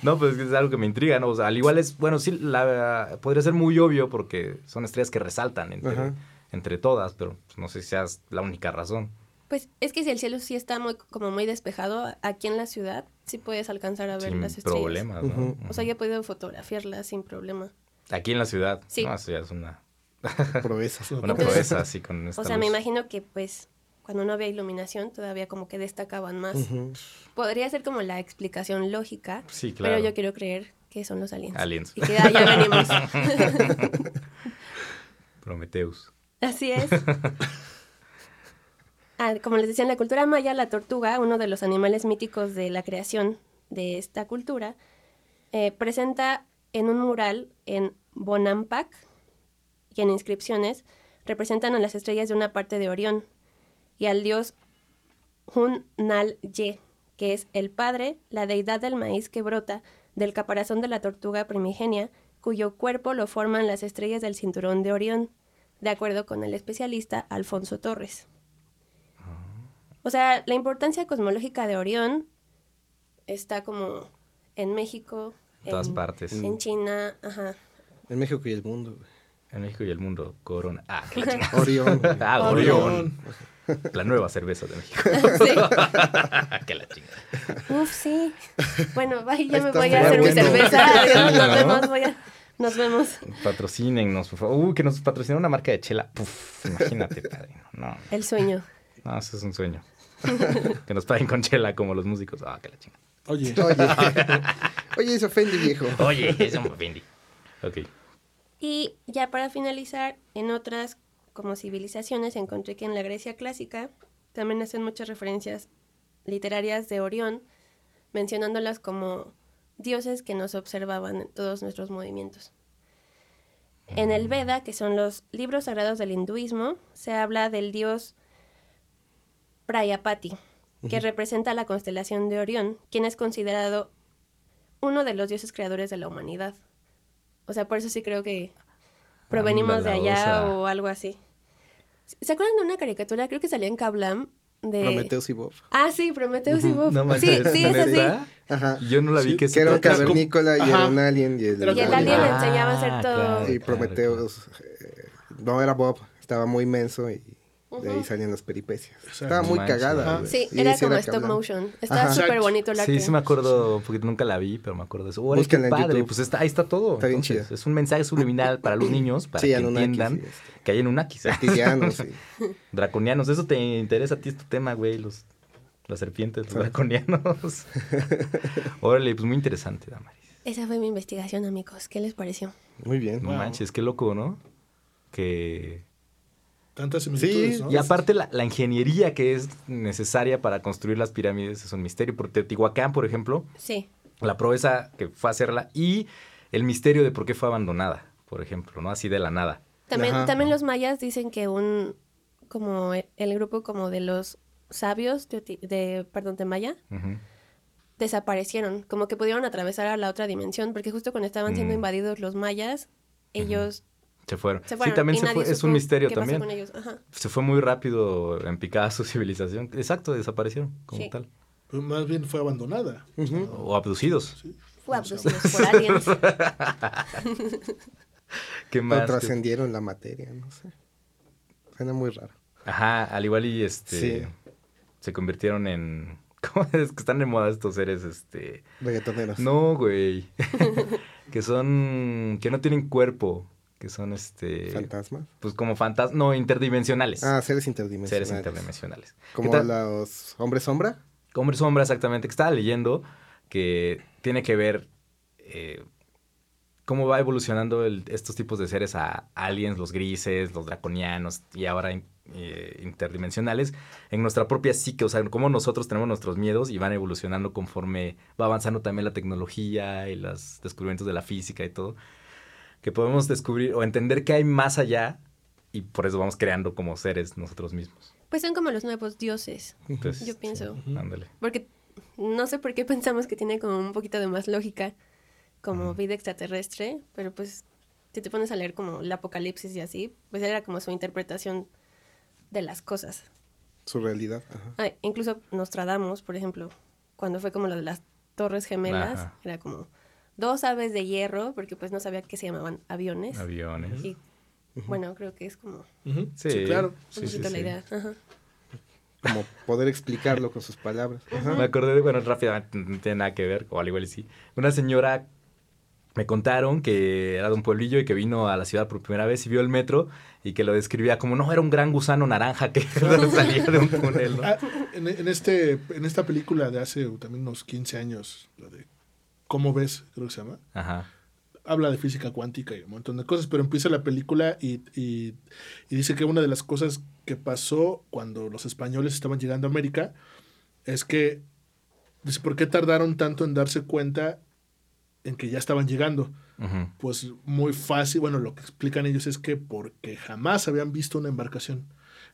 No, pues es algo que me intriga, ¿no? O sea, al igual es, bueno, sí, la, podría ser muy obvio porque son estrellas que resaltan entre, entre todas, pero pues, no sé si sea la única razón. Pues es que si el cielo sí está muy, como muy despejado, aquí en la ciudad sí puedes alcanzar a ver Sin las estrellas. problemas, ¿no? O sea, yo he podido fotografiarlas sin problema. Aquí en la ciudad, Sí. no, eso ya es una, Proezas. una proeza así con esta O sea, me imagino que pues cuando no había iluminación todavía como que destacaban más. Podría ser como la explicación lógica, Sí, claro. pero yo quiero creer que son los aliens. Aliens. Y que ya venimos. Prometeus. Así es. Ah, como les decía, en la cultura maya, la tortuga, uno de los animales míticos de la creación de esta cultura, eh, presenta en un mural en Bonampak y en inscripciones representan a las estrellas de una parte de Orión y al dios Hun-Nal-Ye, que es el padre, la deidad del maíz que brota del caparazón de la tortuga primigenia, cuyo cuerpo lo forman las estrellas del cinturón de Orión, de acuerdo con el especialista Alfonso Torres. O sea, la importancia cosmológica de Orión está como en México, En todas partes. en China, ajá. En México y el mundo. En México y el mundo, Corona. Ah, qué la chingada. Orión. Ah, Orión. La nueva cerveza de México. Sí. que la chingada. Uf, sí. Bueno, bye, ya Ahí me voy a hacer mi cerveza. Adiós, nos ¿no? vemos, voy a- Nos vemos. Patrocínennos, por favor. Uy, que nos patrocine una marca de chela. Puf, imagínate, padrino. No, El sueño. no, eso es un sueño. que nos paguen con chela como los músicos. Ah, que la chingada. Oye, Oye. Oye, ofende, viejo. Oye, eso me. Ok. Y ya para finalizar, en otras como civilizaciones encontré que en la Grecia clásica también hacen muchas referencias literarias de Orión, mencionándolas como dioses que nos observaban en todos nuestros movimientos. En el Veda, que son los libros sagrados del hinduismo, se habla del dios Prayapati, que representa la constelación de Orión, quien es considerado uno de los dioses creadores de la humanidad. O sea, por eso sí creo que provenimos de allá o algo así. ¿Se acuerdan de una caricatura? Creo que salía en Kablam de... Prometeus y Bob. Ah, sí, Prometeus y Bob. No sí, sí, es así. Ajá. Yo no la vi Sí, que Que era un cavernícola y era un alien. Y el, Y el alien le Ah, enseñaba a hacer todo. claro. y Prometeus. eh, no era Bob, estaba muy menso y de ahí salían las peripecias. Exacto. Estaba muy cagada. Ajá. Sí, era como stop motion. Estaba súper bonito el arte. Sí, sí me acuerdo, porque nunca la vi, pero me acuerdo de eso. Búsquenla qué padre, pues está, ahí está todo. Está bien Entonces. Es un mensaje subliminal para los niños, para Sí, que entiendan sí, este. que hay Anunnakis. Reptilianos, sí. Draconianos, eso te interesa a ti, es tu tema, güey, los, las serpientes, los draconianos. Órale, pues muy interesante, Damaris. Esa fue mi investigación, amigos. ¿Qué les pareció? Muy bien. No Wow. manches, qué loco, ¿no? Que... tantas similitudes, Sí, ¿no? Y aparte la, la ingeniería que es necesaria para construir las pirámides es un misterio. Por Teotihuacán, por ejemplo, Sí. la proeza que fue a hacerla y el misterio de por qué fue abandonada, por ejemplo, ¿no? Así de la nada. También, Ajá. también los mayas dicen que un, como el grupo como de los sabios de, perdón, de Maya, desaparecieron, como que pudieron atravesar a la otra dimensión, porque justo cuando estaban siendo Mm. invadidos los mayas, ellos Se fueron. se fueron. sí, también se fue, es un misterio qué pasó también. con ellos. Ajá. Se fue muy rápido en picada su civilización. Exacto, desaparecieron como Sí. tal. Pues más bien fue abandonada. O abducidos. Fue abducidos por aliens. ¿Qué O más? trascendieron la materia, no sé. Suena muy raro. Ajá, al igual y este Sí. se convirtieron en ¿Cómo es que están de moda estos seres este Reggaetoneros. No, güey. que son que no tienen cuerpo, que son este Fantasmas. pues como fantasmas, no interdimensionales. Ah, seres interdimensionales. seres interdimensionales. ¿Qué Como los hombres sombra. Hombre sombra, exactamente, que estaba leyendo que tiene que ver eh, cómo va evolucionando el- estos tipos de seres a aliens, los grises, los draconianos y ahora eh, interdimensionales en nuestra propia psique, o sea, cómo nosotros tenemos nuestros miedos y van evolucionando conforme va avanzando también la tecnología y los descubrimientos de la física y todo, que podemos descubrir o entender que hay más allá y por eso vamos creando como seres nosotros mismos. Pues son como los nuevos dioses, Entonces, yo pienso. ándale. Porque no sé por qué pensamos que tiene como un poquito de más lógica como vida extraterrestre, pero pues si te pones a leer como el apocalipsis y así, pues era como su interpretación de las cosas. Su realidad. Ajá. Ah, incluso Nostradamus, por ejemplo, cuando fue como lo de las Torres Gemelas, Ajá. era como dos aves de hierro, porque pues no sabía que se llamaban aviones. Aviones. Y bueno, creo que es como un. Sí. Sí, claro. Sí, poquito la sí. idea. Ajá. Como poder explicarlo con sus palabras. Ajá. Me acordé de, bueno, rápidamente, no tiene nada que ver, o al igual sí. Una señora me contaron que era de un pueblillo y que vino a la ciudad por primera vez y vio el metro y que lo describía como, no, era un gran gusano naranja que salía de un túnel, ¿no? Ah, en, en este, en esta película de hace también unos 15 años, la de ¿Cómo ves? Creo que se llama. Ajá. Habla de física cuántica y un montón de cosas, pero empieza la película y, y- y dice que una de las cosas que pasó cuando los españoles estaban llegando a América es que, dice, ¿por qué tardaron tanto en darse cuenta en que ya estaban llegando? Pues muy fácil, bueno, lo que explican ellos es que porque jamás habían visto una embarcación.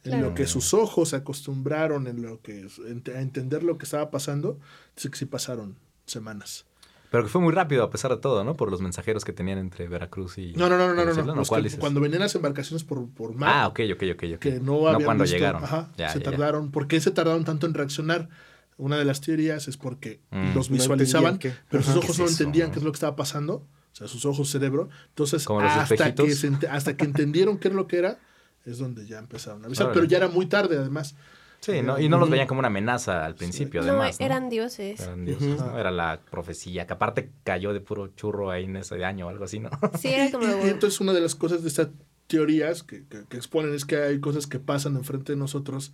En Claro. lo que sus ojos se acostumbraron, en lo que en- a entender lo que estaba pasando, dice que sí pasaron semanas. Pero que fue muy rápido a pesar de todo, ¿no? Por los mensajeros que tenían entre Veracruz y... No, no, no, no, no, no. Cuando venían las embarcaciones por, por mar, Ah, ok, ok, ok, ok. que no habían cuando visto- llegaron. Ajá, Ya, se ya, ya. tardaron. ¿Por qué se tardaron tanto en reaccionar? Una de las teorías es porque Mm. los visualizaban, pero sus ojos ¿Qué no entendían qué es lo que estaba pasando. O sea, sus ojos, cerebro. Entonces, hasta que, se hasta que entendieron qué es lo que era, es donde ya empezaron a avisar. Órale. Pero ya era muy tarde, además. Sí, ¿no? y no los veían como una amenaza al principio, No, además. ¿no? eran dioses. Eran dioses, ¿no? Era la profecía, que aparte cayó de puro churro ahí en ese año o algo así, ¿no? Sí, era como... Y, y entonces una de las cosas de estas teorías que, que- que exponen es que hay cosas que pasan enfrente de nosotros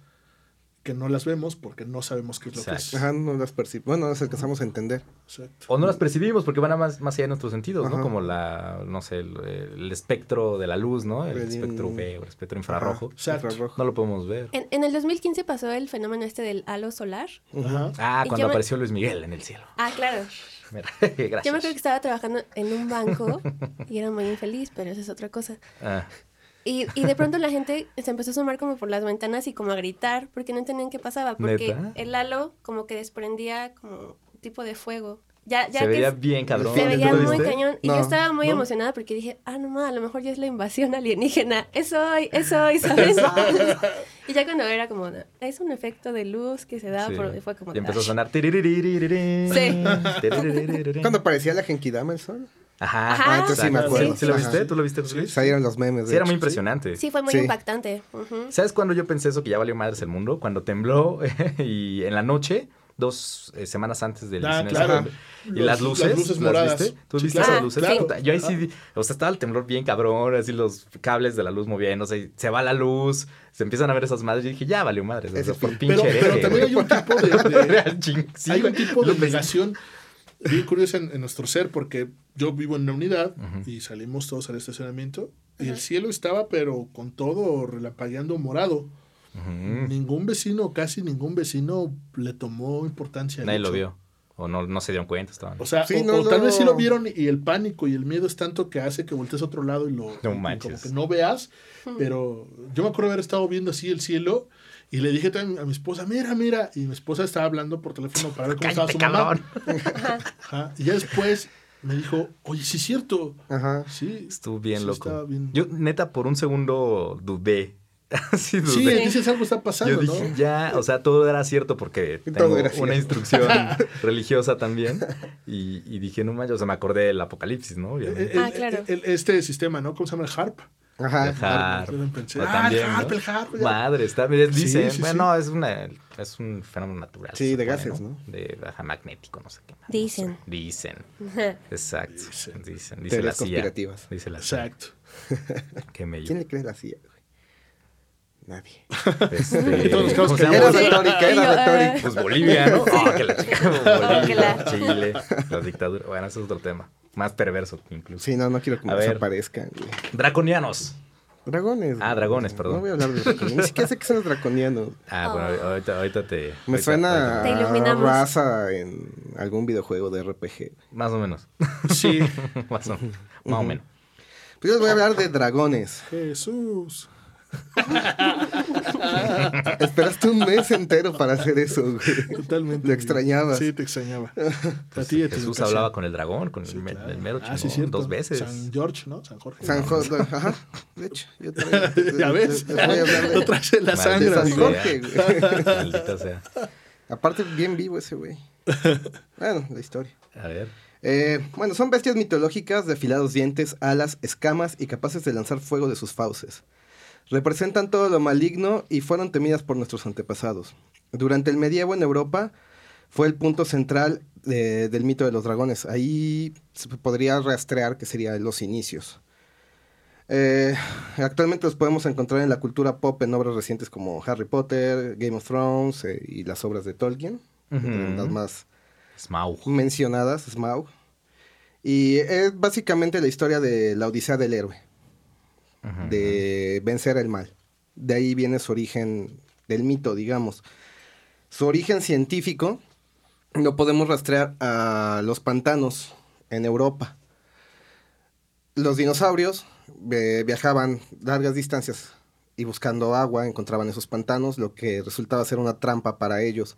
que no las vemos porque no sabemos qué es lo que es. Ajá, no las percibimos. Bueno, no las alcanzamos a entender. Exacto. O no las percibimos porque van a más, más allá de nuestros sentidos, ¿no? Como la, no sé, el, el espectro de la luz, ¿no? El espectro UV o el espectro infrarrojo. Exacto. No lo podemos ver. En, en el 2015 pasó el fenómeno este del halo solar. Ajá. Ah, Y cuando me- apareció Luis Miguel en el cielo. Ah, claro. Mira, Yo me gracias. acuerdo que estaba trabajando en un banco y era muy infeliz, pero esa es otra cosa. Ah, Y, y de pronto la gente se empezó a asomar como por las ventanas y como a gritar porque no entendían qué pasaba. Porque ¿Neta? el halo como que desprendía como un tipo de fuego. Ya, ya se que veía es- bien cabrón. se ¿Tú veía muy viste? cañón. Y No, yo estaba muy no. emocionada porque dije, ah, no, ma, a lo mejor ya es la invasión alienígena. Es hoy, es hoy, ¿sabes? y ya cuando era como, es un efecto de luz que se da, Sí. por, fue como... Y empezó a sonar. Sí. Cuando aparecía la Genkidama el sol, Ajá, Ajá. Ah, entonces sí me acuerdo. ¿Sí lo viste? ¿Tú lo viste, José Luis? salieron los memes. de Sí, era muy hecho. impresionante. Sí, fue muy Sí. impactante. Ujú. ¿Sabes cuándo yo pensé eso que ya valió madres el mundo? Cuando tembló y en la noche, dos eh, semanas antes del Ah, 19 de claro. Y Los- las luces, las luces ¿las moradas. viste? ¿Tú Sí, viste claro. esas luces? Claro. Puta, Yo ahí sí, o sea, estaba el temblor bien cabrón, así los cables de la luz moviéndose, se va la luz, se empiezan a ver esas madres y dije, ya valió madres, o sea, por pinche Pero, pero también hay un tipo de, de- hay un tipo de negación bien curiosa en, en nuestro ser porque yo vivo en una unidad y salimos todos al estacionamiento y el cielo estaba pero con todo relampagueando morado. Ujú. Ningún vecino, casi ningún vecino le tomó importancia. Nadie lo vio. O no, no se dieron cuenta, estaban. O sea, Sí, o, no, o tal no. vez sí lo vieron y el pánico y el miedo es tanto que hace que voltees a otro lado y lo No y como que no veas. Pero yo me acuerdo haber estado viendo así el cielo y le dije también a mi esposa, mira, mira. Y mi esposa estaba hablando por teléfono para ver cómo estaba Cállate, su mamá. cabrón. Ajá. Y ya después me dijo, oye, sí es cierto. Ajá. Sí. Estuvo bien sí loco. bien. Yo, neta, por un segundo dudé. sí, dudé. Sí, dices algo está pasando, Yo dije, ¿no? ya, o sea, todo era cierto porque Todo tengo era una cierto. instrucción religiosa también. Y, y dije, no manches, o sea, me acordé del apocalipsis, ¿no? Obviamente. El- Ah, claro. el- este sistema, ¿no? ¿Cómo se llama? El HARP. Ajá. El harp. Pensé, O ah, también, el HARP, ¿no? el HARP. ya. Madre, está bien. Dicen, sí, bueno, es, una, es un fenómeno natural. Sí, de supone, gases, ¿no? De ajá, magnético, no sé qué. más, Dicen. no sé. Dicen. Exacto. Dicen. Dicen. Dice la Teorías CIA. conspirativas. Dice la CIA. Exacto. Qué mello. ¿Quién le cree la CIA? Nadie. Este, ¿cómo se llama? Era Sí. retórica, era retórica. Pues Bolivia, ¿no? Oh, que la chica. Bolivia, la- Chile, las dictaduras. Bueno, ese es otro tema. Más perverso incluso. Sí, no, no quiero que A desaparezcan, güey. Draconianos. Dragones. Ah, dragones, No perdón. voy a hablar de draconianos. Ni siquiera sé que son los draconianos. Ah, bueno, ahorita, ahorita te... Me ahorita- suena Te a raza en algún videojuego de RPG. Más o menos. Sí. más, o, más o menos. Pues yo les voy a hablar de dragones. Jesús. Esperaste un mes entero para hacer eso, güey. Totalmente. Lo extrañabas. Sí, te extrañaba. A ti Jesús educación. hablaba con el dragón, con el, Sí, claro. el mero Ah, sí, dos veces. San George, ¿no? San Jorge. San Jorge. Ajá. De hecho, yo también. ¿Ya ves? Les voy a Lo de, traes en la Maldita sangre. San. Jorge, güey. Maldita sea. Aparte, bien vivo ese güey. Bueno, la historia. A ver. Eh, bueno, son bestias mitológicas de afilados dientes, alas, escamas y capaces de lanzar fuego de sus fauces. Representan todo lo maligno y fueron temidas por nuestros antepasados. Durante el medievo en Europa fue el punto central de- del mito de los dragones. Ahí se podría rastrear que serían los inicios. Eh, actualmente los podemos encontrar en la cultura pop en obras recientes como Harry Potter, Game of Thrones eh, y las obras de Tolkien, las más Smaug. mencionadas, Smaug. Y es básicamente la historia de la Odisea del héroe, De vencer el mal. De ahí viene su origen del mito, digamos. Su origen científico lo podemos rastrear a los pantanos en Europa. Los dinosaurios eh, viajaban largas distancias y buscando agua encontraban esos pantanos, lo que resultaba ser una trampa para ellos.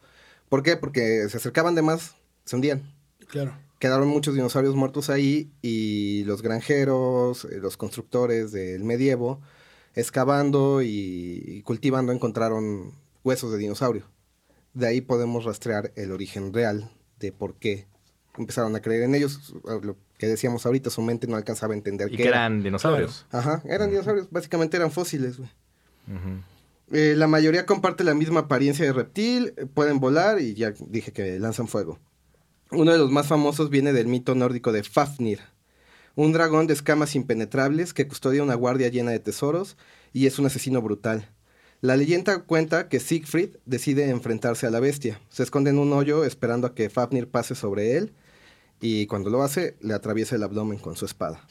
¿Por qué? Porque se acercaban de más, se hundían. Claro. Quedaron muchos dinosaurios muertos ahí y los granjeros, eh, los constructores del medievo, excavando y, cultivando encontraron huesos de dinosaurio. De ahí podemos rastrear el origen real de por qué empezaron a creer en ellos. Lo que decíamos ahorita, su mente no alcanzaba a entender Y qué que era. eran dinosaurios. Ajá, eran dinosaurios, básicamente eran fósiles, güey. Eh, la mayoría comparte la misma apariencia de reptil, eh, pueden volar y ya dije que lanzan fuego. Uno de los más famosos viene del mito nórdico de Fafnir, un dragón de escamas impenetrables que custodia una guardia llena de tesoros y es un asesino brutal. La leyenda cuenta que Siegfried decide enfrentarse a la bestia. Se esconde en un hoyo esperando a que Fafnir pase sobre él y cuando lo hace le atraviesa el abdomen con su espada.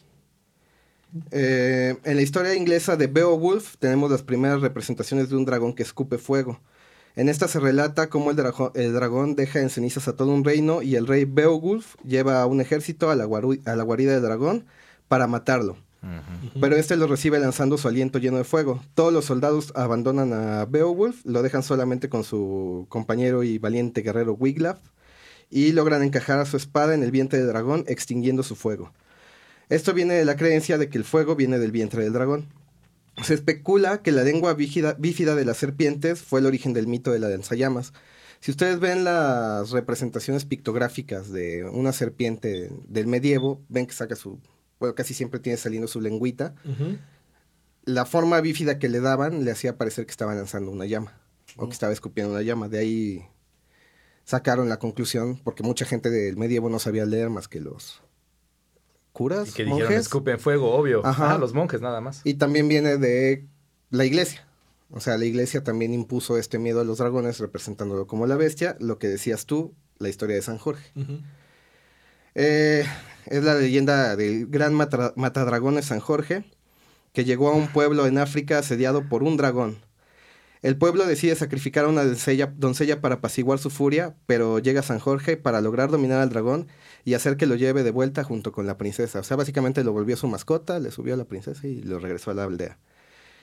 Eh, en la historia inglesa de Beowulf tenemos las primeras representaciones de un dragón que escupe fuego. En esta se relata cómo el, drago- el dragón deja en cenizas a todo un reino y el rey Beowulf lleva a un ejército a la, guaru- a la guarida del dragón para matarlo. Pero este lo recibe lanzando su aliento lleno de fuego. Todos los soldados abandonan a Beowulf, lo dejan solamente con su compañero y valiente guerrero Wiglaf y logran encajar a su espada en el vientre del dragón, extinguiendo su fuego. Esto viene de la creencia de que el fuego viene del vientre del dragón. Se especula que la lengua bífida, bífida de las serpientes fue el origen del mito de la lanzallamas. Si ustedes ven las representaciones pictográficas de una serpiente del medievo, ven que saca su, bueno, casi siempre tiene saliendo su lengüita. La forma bífida que le daban le hacía parecer que estaba lanzando una llama, o que estaba escupiendo una llama. De ahí sacaron la conclusión, porque mucha gente del medievo no sabía leer más que los curas, Y que dijeron, monjes. escupen fuego, obvio. Ajá. Ah, los monjes nada más. Y también viene de la iglesia. O sea, la iglesia también impuso este miedo a los dragones representándolo como la bestia, lo que decías tú, la historia de San Jorge. Eh, es la leyenda del gran matadragones San Jorge, que llegó a un pueblo en África asediado por un dragón. El pueblo decide sacrificar a una doncella, doncella para apaciguar su furia, pero llega San Jorge para lograr dominar al dragón y hacer que lo lleve de vuelta junto con la princesa. O sea, básicamente lo volvió su mascota, le subió a la princesa y lo regresó a la aldea.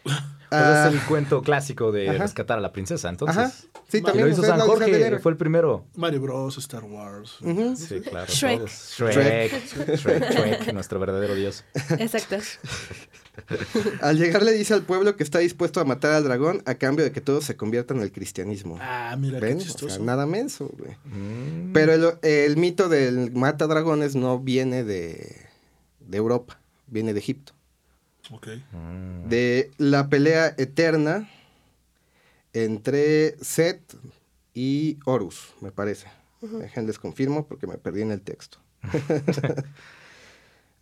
Pues Ah, es el cuento clásico de Ajá. rescatar a la princesa, entonces. Ajá. Sí, Y también lo hizo San Jorge, fue el primero. Mario Bros, Star Wars. Sí, claro. Shrek. Shrek, Shrek, nuestro verdadero dios. Exacto. Al llegar le dice al pueblo que está dispuesto a matar al dragón a cambio de que todos se conviertan al cristianismo. Ah, mira ¿Ven? qué O chistoso. sea, nada menso, güey. Mm. Pero el, el mito del mata dragones no viene de, de Europa, viene de Egipto. Ok. Mm. De la pelea eterna entre Set y Horus, me parece. Déjenles confirmo porque me perdí en el texto.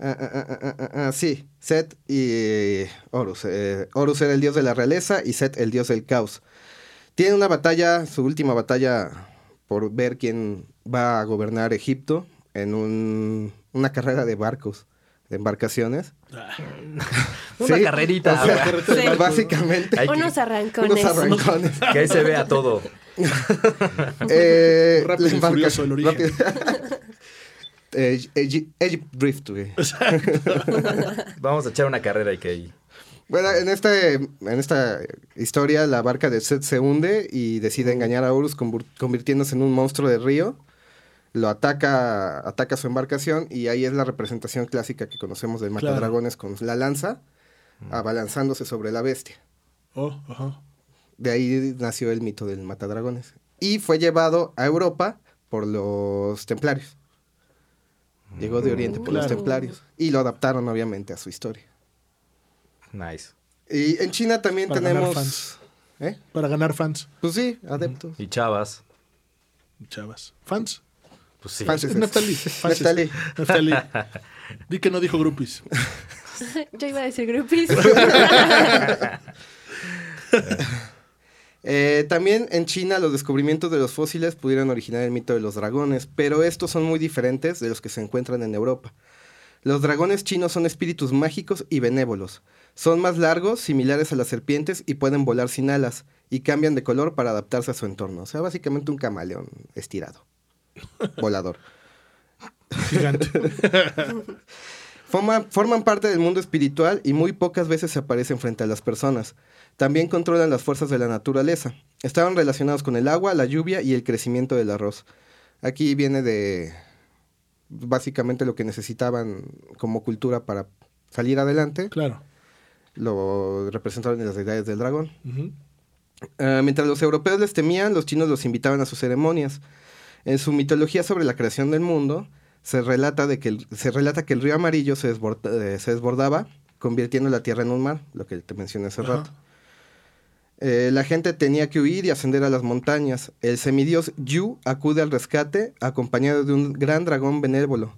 Ah, ah, ah, sí, Set y eh, Horus. Eh, Horus era el dios de la realeza y Set el dios del caos. Tiene una batalla, su última batalla por ver quién va a gobernar Egipto en un una carrera de barcos, de embarcaciones. Una Sí, carrerita. o sea, güey. Sí. Básicamente. Que- Unos arrancones. Unos arrancones. Que ahí se vea todo. Eh, Rápido la y embarca- Furioso, el origen. Egypt Drift, güey. Vamos a echar una carrera y que ahí. Bueno, en, este, en esta historia la barca de Set se hunde y decide engañar a Horus convir- convirtiéndose en un monstruo de río. Lo ataca, ataca su embarcación y ahí es la representación clásica que conocemos del Claro. matadragones con la lanza, abalanzándose sobre la bestia. Oh, ajá. De ahí nació el mito del matadragones. Y fue llevado a Europa por los templarios. Llegó de Oriente por los templarios. Y lo adaptaron obviamente a su historia. Nice. Y en China también Para ganar tenemos... fans. ¿Eh? Para ganar fans, Pues sí, adeptos. Y chavas. chavas. ¿Fans? Pues sí. Fans. Es Naftali. Fans. Naftali. Naftali. Di que no dijo groupies. Yo iba a decir groupies. Eh, también en China los descubrimientos de los fósiles pudieron originar el mito de los dragones, pero estos son muy diferentes de los que se encuentran en Europa. Los dragones chinos son espíritus mágicos y benévolos. Son más largos, similares a las serpientes y pueden volar sin alas, y cambian de color para adaptarse a su entorno. O sea, básicamente un camaleón estirado. Volador. Gigante. Forma- forman parte del mundo espiritual y muy pocas veces se aparecen frente a las personas. También controlan las fuerzas de la naturaleza. Estaban relacionados con el agua, la lluvia y el crecimiento del arroz. Aquí viene de básicamente lo que necesitaban como cultura para salir adelante. Claro. Lo representaron en las deidades del dragón. Ah, mientras los europeos les temían, los chinos los invitaban a sus ceremonias. En su mitología sobre la creación del mundo, se relata, de que el, se relata que el río amarillo se, desborda- eh, se desbordaba, convirtiendo la tierra en un mar, lo que te mencioné hace Ajá. rato. Eh, la gente tenía que huir y ascender a las montañas. El semidios Yu acude al rescate, acompañado de un gran dragón benévolo.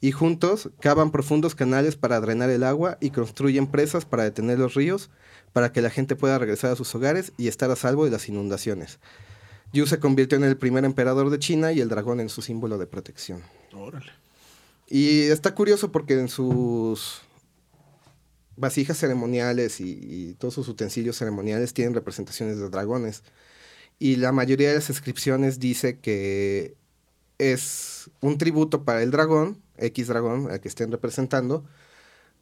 Y juntos cavan profundos canales para drenar el agua y construyen presas para detener los ríos, para que la gente pueda regresar a sus hogares y estar a salvo de las inundaciones. Yu se convirtió en el primer emperador de China y el dragón en su símbolo de protección. Órale. Y está curioso porque en sus vasijas ceremoniales y, y todos sus utensilios ceremoniales tienen representaciones de dragones. Y la mayoría de las inscripciones dice que es un tributo para el dragón, X dragón, al que estén representando,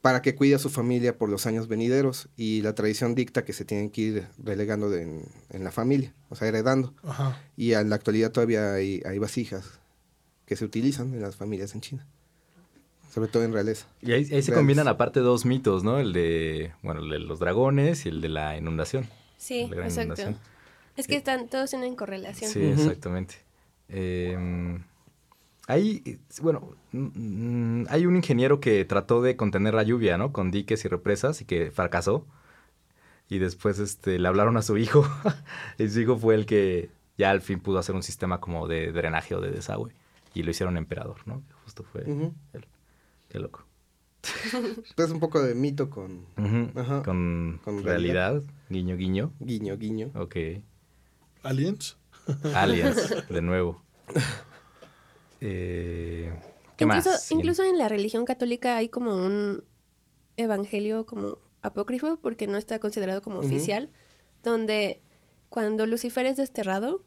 para que cuide a su familia por los años venideros. Y la tradición dicta que se tienen que ir relegando de- en, en la familia, o sea, heredando. Ajá. Y en la actualidad todavía hay, hay vasijas que se utilizan en las familias en China. Sobre todo en realeza. Y ahí, ahí se Reales. combinan aparte dos mitos, ¿no? El de, bueno, el de los dragones y el de la inundación. Sí, La exacto. inundación. Es que están todos tienen correlación. Sí, exactamente. Eh, hay, eh, bueno, mm, hay un ingeniero que trató de contener la lluvia, ¿no? Con diques y represas y que fracasó. Y después este, le hablaron a su hijo. y su hijo fue el que ya al fin pudo hacer un sistema como de drenaje o de desagüe. Y lo hicieron emperador, ¿no? Justo fue él. Qué loco. Es un poco de mito con Ajá. Con, Con realidad. guiño, guiño. guiño, guiño. Ok. Aliens. Aliens, de nuevo. Eh, ¿Qué incluso, más? incluso en la religión católica hay como un evangelio como apócrifo, porque no está considerado como oficial, donde cuando Lucifer es desterrado,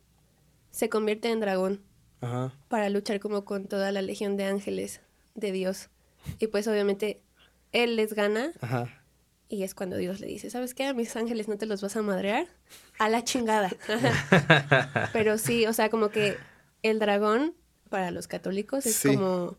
se convierte en dragón Ajá. para luchar como con toda la legión de ángeles de Dios. Y pues obviamente él les gana Ajá. y es cuando Dios le dice, ¿sabes qué? A mis ángeles no te los vas a madrear. A la chingada. Pero sí, o sea, como que el dragón para los católicos es Sí. como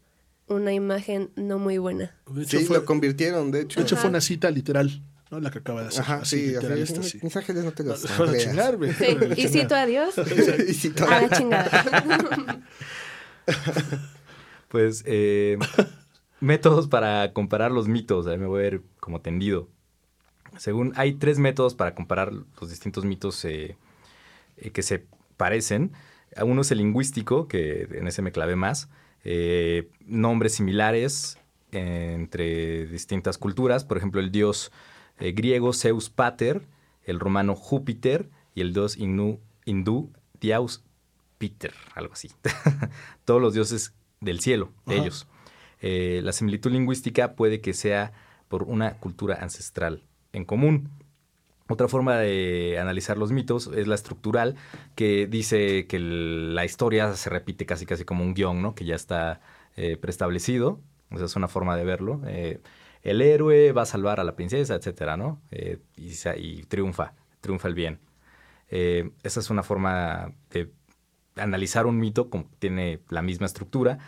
una imagen no muy buena. De hecho, Sí, fue, lo convirtieron, de hecho. de hecho fue una cita literal, ¿no? La que acaba de hacer. Ajá, así, sí, literal, esta, sí. Mis ángeles no te los Vas a chingar, güey. Sí, y cito a Dios, y si to- a la chingada. Pues eh, métodos para comparar los mitos. Ahí me voy a ver como tendido. Según hay tres métodos para comparar los distintos mitos eh, eh, que se parecen. Uno es el lingüístico, que en ese me clavé más. Eh, nombres similares entre distintas culturas. Por ejemplo, el dios griego Zeus Pater, el romano Júpiter y el dios hindú, hindú Dios Peter, algo así. Todos los dioses del cielo, de ellos. Eh, la similitud lingüística puede que sea por una cultura ancestral en común. Otra forma de analizar los mitos es la estructural, que dice que la historia se repite casi casi como un guion, ¿no? Que ya está eh, preestablecido. O sea, es una forma de verlo. Eh, el héroe va a salvar a la princesa, etcétera, ¿no? Y, y triunfa, triunfa el bien. Esa es una forma de analizar un mito como tiene la misma estructura,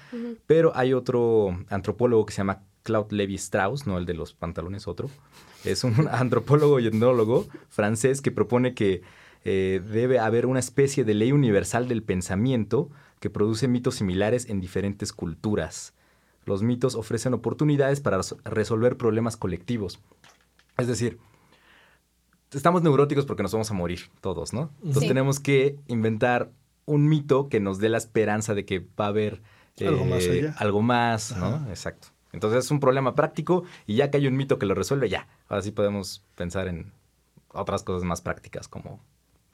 pero hay otro antropólogo que se llama Claude Levi Strauss, no el de los pantalones, otro. Es un antropólogo y etnólogo francés que propone que eh, debe haber una especie de ley universal del pensamiento que produce mitos similares en diferentes culturas. Los mitos ofrecen oportunidades para res- resolver problemas colectivos. Es decir, estamos neuróticos porque nos vamos a morir todos, ¿no? Entonces Sí. tenemos que inventar un mito que nos dé la esperanza de que va a haber Algo más eh, allá. algo más, ¿no? Exacto. Entonces es un problema práctico y ya que hay un mito que lo resuelve, ya. Ahora sí podemos pensar en otras cosas más prácticas como...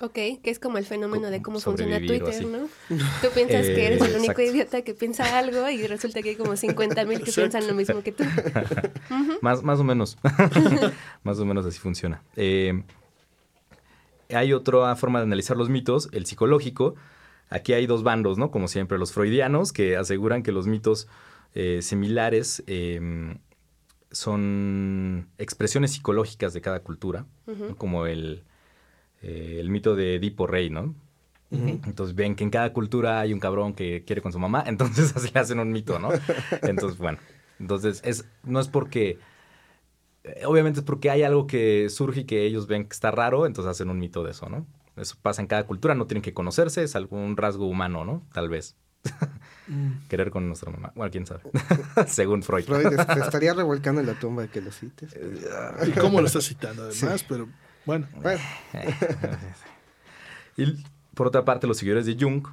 Ok, que es como el fenómeno de cómo funciona Sobrevivir o Twitter, así. ¿no? Tú piensas que eres el Eh, único exacto. idiota que piensa algo y resulta que hay como 50 mil que Exacto. piensan lo mismo que tú. Más, más o menos. más o menos así funciona. Eh, hay otra forma de analizar los mitos, el psicológico. Aquí hay dos bandos, ¿no? Como siempre, los freudianos, que aseguran que los mitos eh, similares eh, son expresiones psicológicas de cada cultura, ¿no? como el, eh, el mito de Edipo Rey, ¿no? Entonces ven que en cada cultura hay un cabrón que quiere con su mamá, entonces así hacen un mito, ¿no? Entonces, bueno, entonces es, no es porque, eh, obviamente es porque hay algo que surge y que ellos ven que está raro, entonces hacen un mito de eso, ¿no? Eso pasa en cada cultura, no tienen que conocerse, es algún rasgo humano, ¿no? Tal vez. Querer con nuestra mamá. Bueno, quién sabe. Según Freud. Freud es- te estaría revolcando en la tumba de que lo cites. ¿Y cómo lo estás citando además? Pero bueno, Bueno, Y por otra parte, los seguidores de Jung,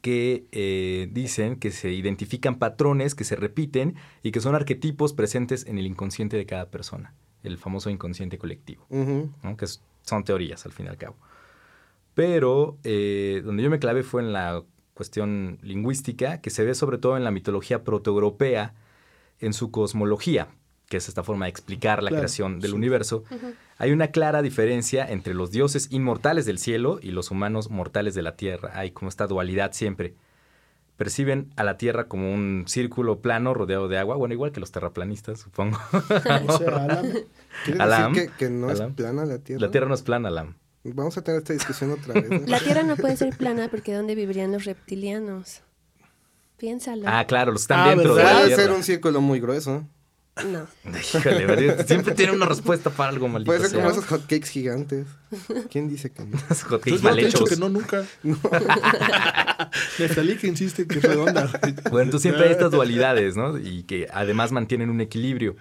que eh, dicen que se identifican patrones que se repiten y que son arquetipos presentes en el inconsciente de cada persona, el famoso inconsciente colectivo, que es- son teorías al fin y al cabo. Pero eh, donde yo me clavé fue en la cuestión lingüística, que se ve sobre todo en la mitología protoeuropea, en su cosmología, que es esta forma de explicar la Claro, creación del sí. universo. Hay una clara diferencia entre los dioses inmortales del cielo y los humanos mortales de la tierra. Hay como esta dualidad siempre. Perciben a la tierra como un círculo plano rodeado de agua, bueno, igual que los terraplanistas, supongo. o sea, Alam, ¿Quiere Alam. decir que, que no Alam. es plana la Tierra? La tierra no es plana, Lam. Vamos a tener esta discusión otra vez. ¿no? La Tierra no puede ser plana porque ¿dónde vivirían los reptilianos? Piénsalo. Ah, claro, los están Ah, dentro ¿verdad? de la tierra. ser un círculo muy grueso. No. Híjole, ¿verdad? siempre tiene una respuesta para algo maldito. Puede ser como esos hotcakes gigantes. ¿Quién dice que no? Esos hotcakes no mal te he dicho hechos. que no nunca. Neftalí que insiste que es redonda. Bueno, entonces siempre hay estas dualidades, ¿no? Y que además mantienen un equilibrio.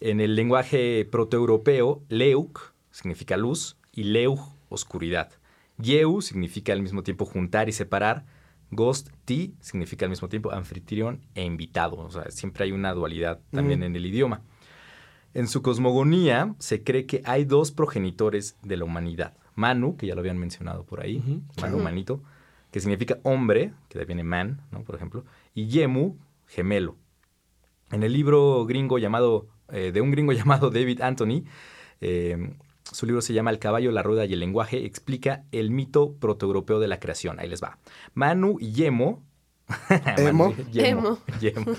En el lenguaje protoeuropeo, leuk significa luz y leuj, oscuridad. Yeu significa al mismo tiempo juntar y separar. Ghost ti significa al mismo tiempo anfitrión e invitado. O sea, siempre hay una dualidad también Mm. en el idioma. En su cosmogonía se cree que hay dos progenitores de la humanidad. Manu, que ya lo habían mencionado por ahí. Manu, manito, que significa hombre, que de ahí viene man, ¿no? Por ejemplo, y Yemu, gemelo. En el libro gringo llamado, eh, de un gringo llamado David Anthony, eh, su libro se llama El caballo, la rueda y el lenguaje, explica el mito protoeuropeo de la creación. Ahí les va. Manu y Yemo. Emo. Manu y Yemo. Yemo.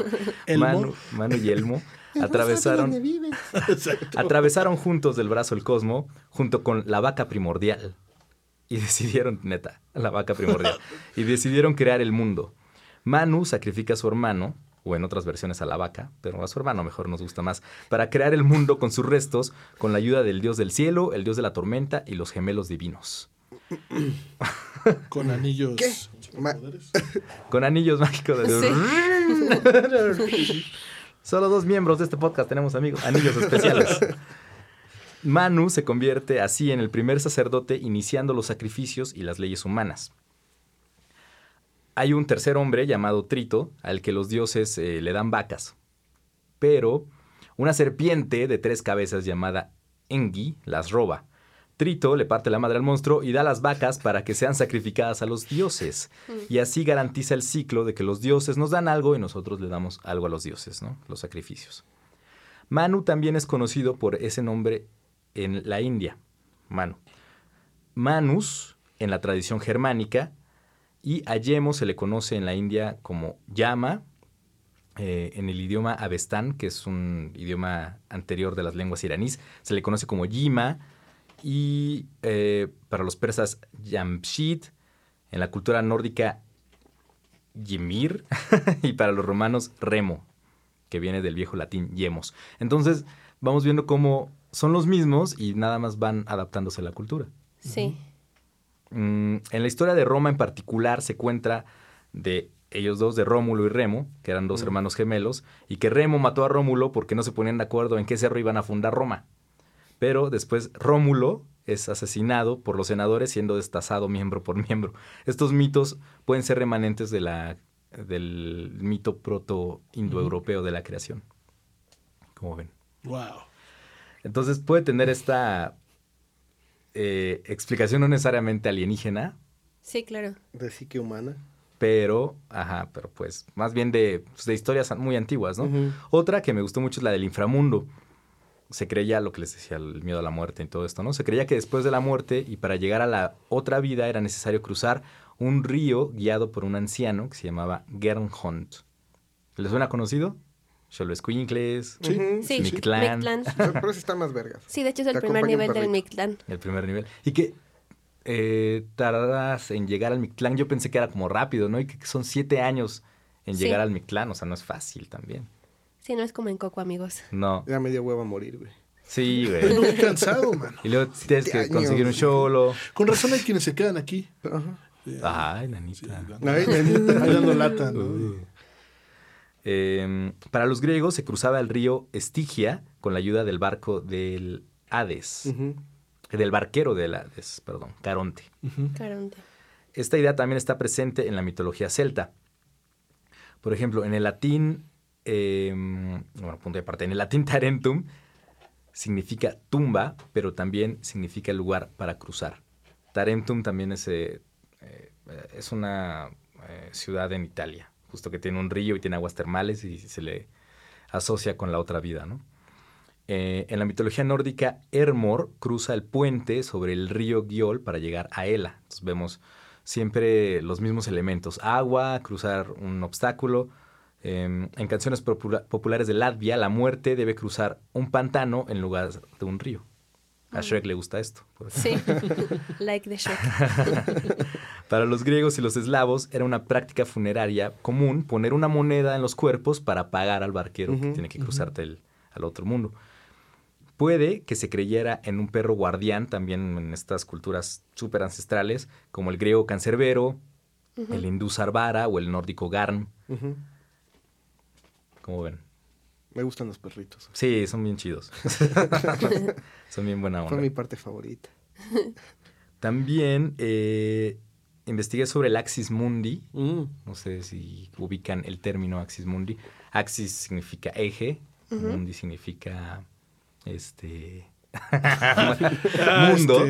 Elmo. Manu, Manu y Elmo atravesaron, Exacto. atravesaron juntos del brazo el cosmo junto con la vaca primordial. Y decidieron, neta, la vaca primordial. y decidieron crear el mundo. Manu sacrifica a su hermano, o en otras versiones a la vaca, pero a su hermano mejor nos gusta más, para crear el mundo con sus restos, con la ayuda del dios del cielo, el dios de la tormenta y los gemelos divinos. Con anillos. ¿Qué? Con anillos mágicos. de- Solo dos miembros de este podcast tenemos amigos, anillos especiales. Manu se convierte así en el primer sacerdote iniciando los sacrificios y las leyes humanas. Hay un tercer hombre llamado Trito al que los dioses eh, le dan vacas. Pero una serpiente de tres cabezas llamada Engi las roba. Trito le parte la madre al monstruo y da las vacas para que sean sacrificadas a los dioses. Y así garantiza el ciclo de que los dioses nos dan algo y nosotros le damos algo a los dioses, ¿no? Los sacrificios. Manu también es conocido por ese nombre en la India. Manu. Manus en la tradición germánica y a Yemo se le conoce en la India como Yama, eh, en el idioma avestán, que es un idioma anterior de las lenguas iraníes, se le conoce como Yima y eh, para los persas Yamshid, en la cultura nórdica Ymir y para los romanos Remo, que viene del viejo latín Yemos. Entonces vamos viendo cómo son los mismos y nada más van adaptándose a la cultura. Sí. Mm, en la historia de Roma en particular se cuenta de ellos dos, de Rómulo y Remo, que eran dos hermanos gemelos, y que Remo mató a Rómulo porque no se ponían de acuerdo en qué cerro iban a fundar Roma. Pero después Rómulo es asesinado por los senadores siendo destazado miembro por miembro. Estos mitos pueden ser remanentes de la, del mito proto-indoeuropeo de la creación. Como ven. Wow. Entonces puede tener esta eh, explicación no necesariamente alienígena, Sí, claro. De psique humana. pero, ajá, pero pues más bien de, pues, de historias muy antiguas, ¿no? Otra que me gustó mucho es la del inframundo. Se creía lo que les decía, el miedo a la muerte y todo esto, ¿no? Se creía que después de la muerte y para llegar a la otra vida era necesario cruzar un río guiado por un anciano que se llamaba Gernhond. ¿Les suena conocido? Xoloscuincles, Sí. Ujú. Sí, Mictlán. Mictlán. Pero, pero ese está más vergas. Sí, de hecho es el Te primer nivel del. Mictlán. el primer nivel. Y que eh, tardas en llegar al Mictlán. Yo pensé que era como rápido, ¿no? Y que son siete años en Sí. llegar al Mictlán. O sea, no es fácil también. Sí, no es como en Coco, amigos. No. Ya me dio huevo a morir, güey. Sí, Pero güey. muy cansado, mano. Y luego tienes que años. conseguir un cholo. Con razón hay quienes se quedan aquí. Ajá. Ay, nanita. Ay, nenita. Ahí dando lata, ¿no? Uy. Eh, para los griegos se cruzaba el río Estigia con la ayuda del barco del Hades. Del barquero del Hades, perdón, Caronte. Caronte. Esta idea también está presente en la mitología celta. Por ejemplo, en el latín, eh, bueno, punto de aparte, en el latín tarentum significa tumba, pero también significa lugar para cruzar. Tarentum también es, eh, eh, es una eh, ciudad en Italia, justo que tiene un río y tiene aguas termales y se le asocia con la otra vida, ¿no? Eh, en la mitología nórdica, Hermor cruza el puente sobre el río Giol para llegar a Hela. Entonces vemos siempre los mismos elementos. Agua, cruzar un obstáculo. Eh, en canciones popula- populares de Latvia, la muerte debe cruzar un pantano en lugar de un río. A Shrek le gusta esto. Sí. like the shock. Para los griegos y los eslavos era una práctica funeraria común poner una moneda en los cuerpos para pagar al barquero que tiene que cruzarte el- al otro mundo. Puede que se creyera en un perro guardián también en estas culturas súper ancestrales, como el griego cancerbero, el hindú sarvara o el nórdico garn. Como ven. Me gustan los perritos. Sí, son bien chidos. son bien buena Fue onda. mi parte favorita. También eh, investigué sobre el Axis Mundi. Mm. No sé si ubican el término Axis Mundi. Axis significa eje, Mundi significa este mundo.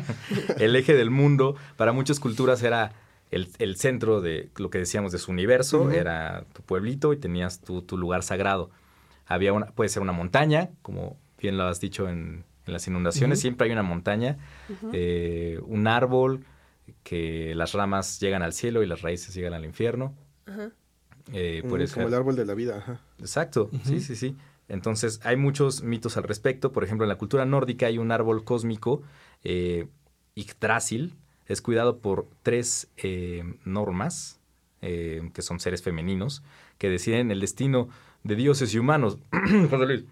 el eje del mundo para muchas culturas era el, el centro de lo que decíamos de su universo, era tu pueblito y tenías tu, tu lugar sagrado. Había una, puede ser una montaña, como bien lo has dicho en, en las inundaciones, siempre hay una montaña, eh, un árbol, que las ramas llegan al cielo y las raíces llegan al infierno. Ajá. Eh, Mm, como ser- el árbol de la vida, ajá. Exacto, sí, sí, sí. Entonces, hay muchos mitos al respecto. Por ejemplo, en la cultura nórdica hay un árbol cósmico, eh, Yggdrasil, es cuidado por tres eh, normas, eh, que son seres femeninos, que deciden el destino de dioses y humanos. José Luis.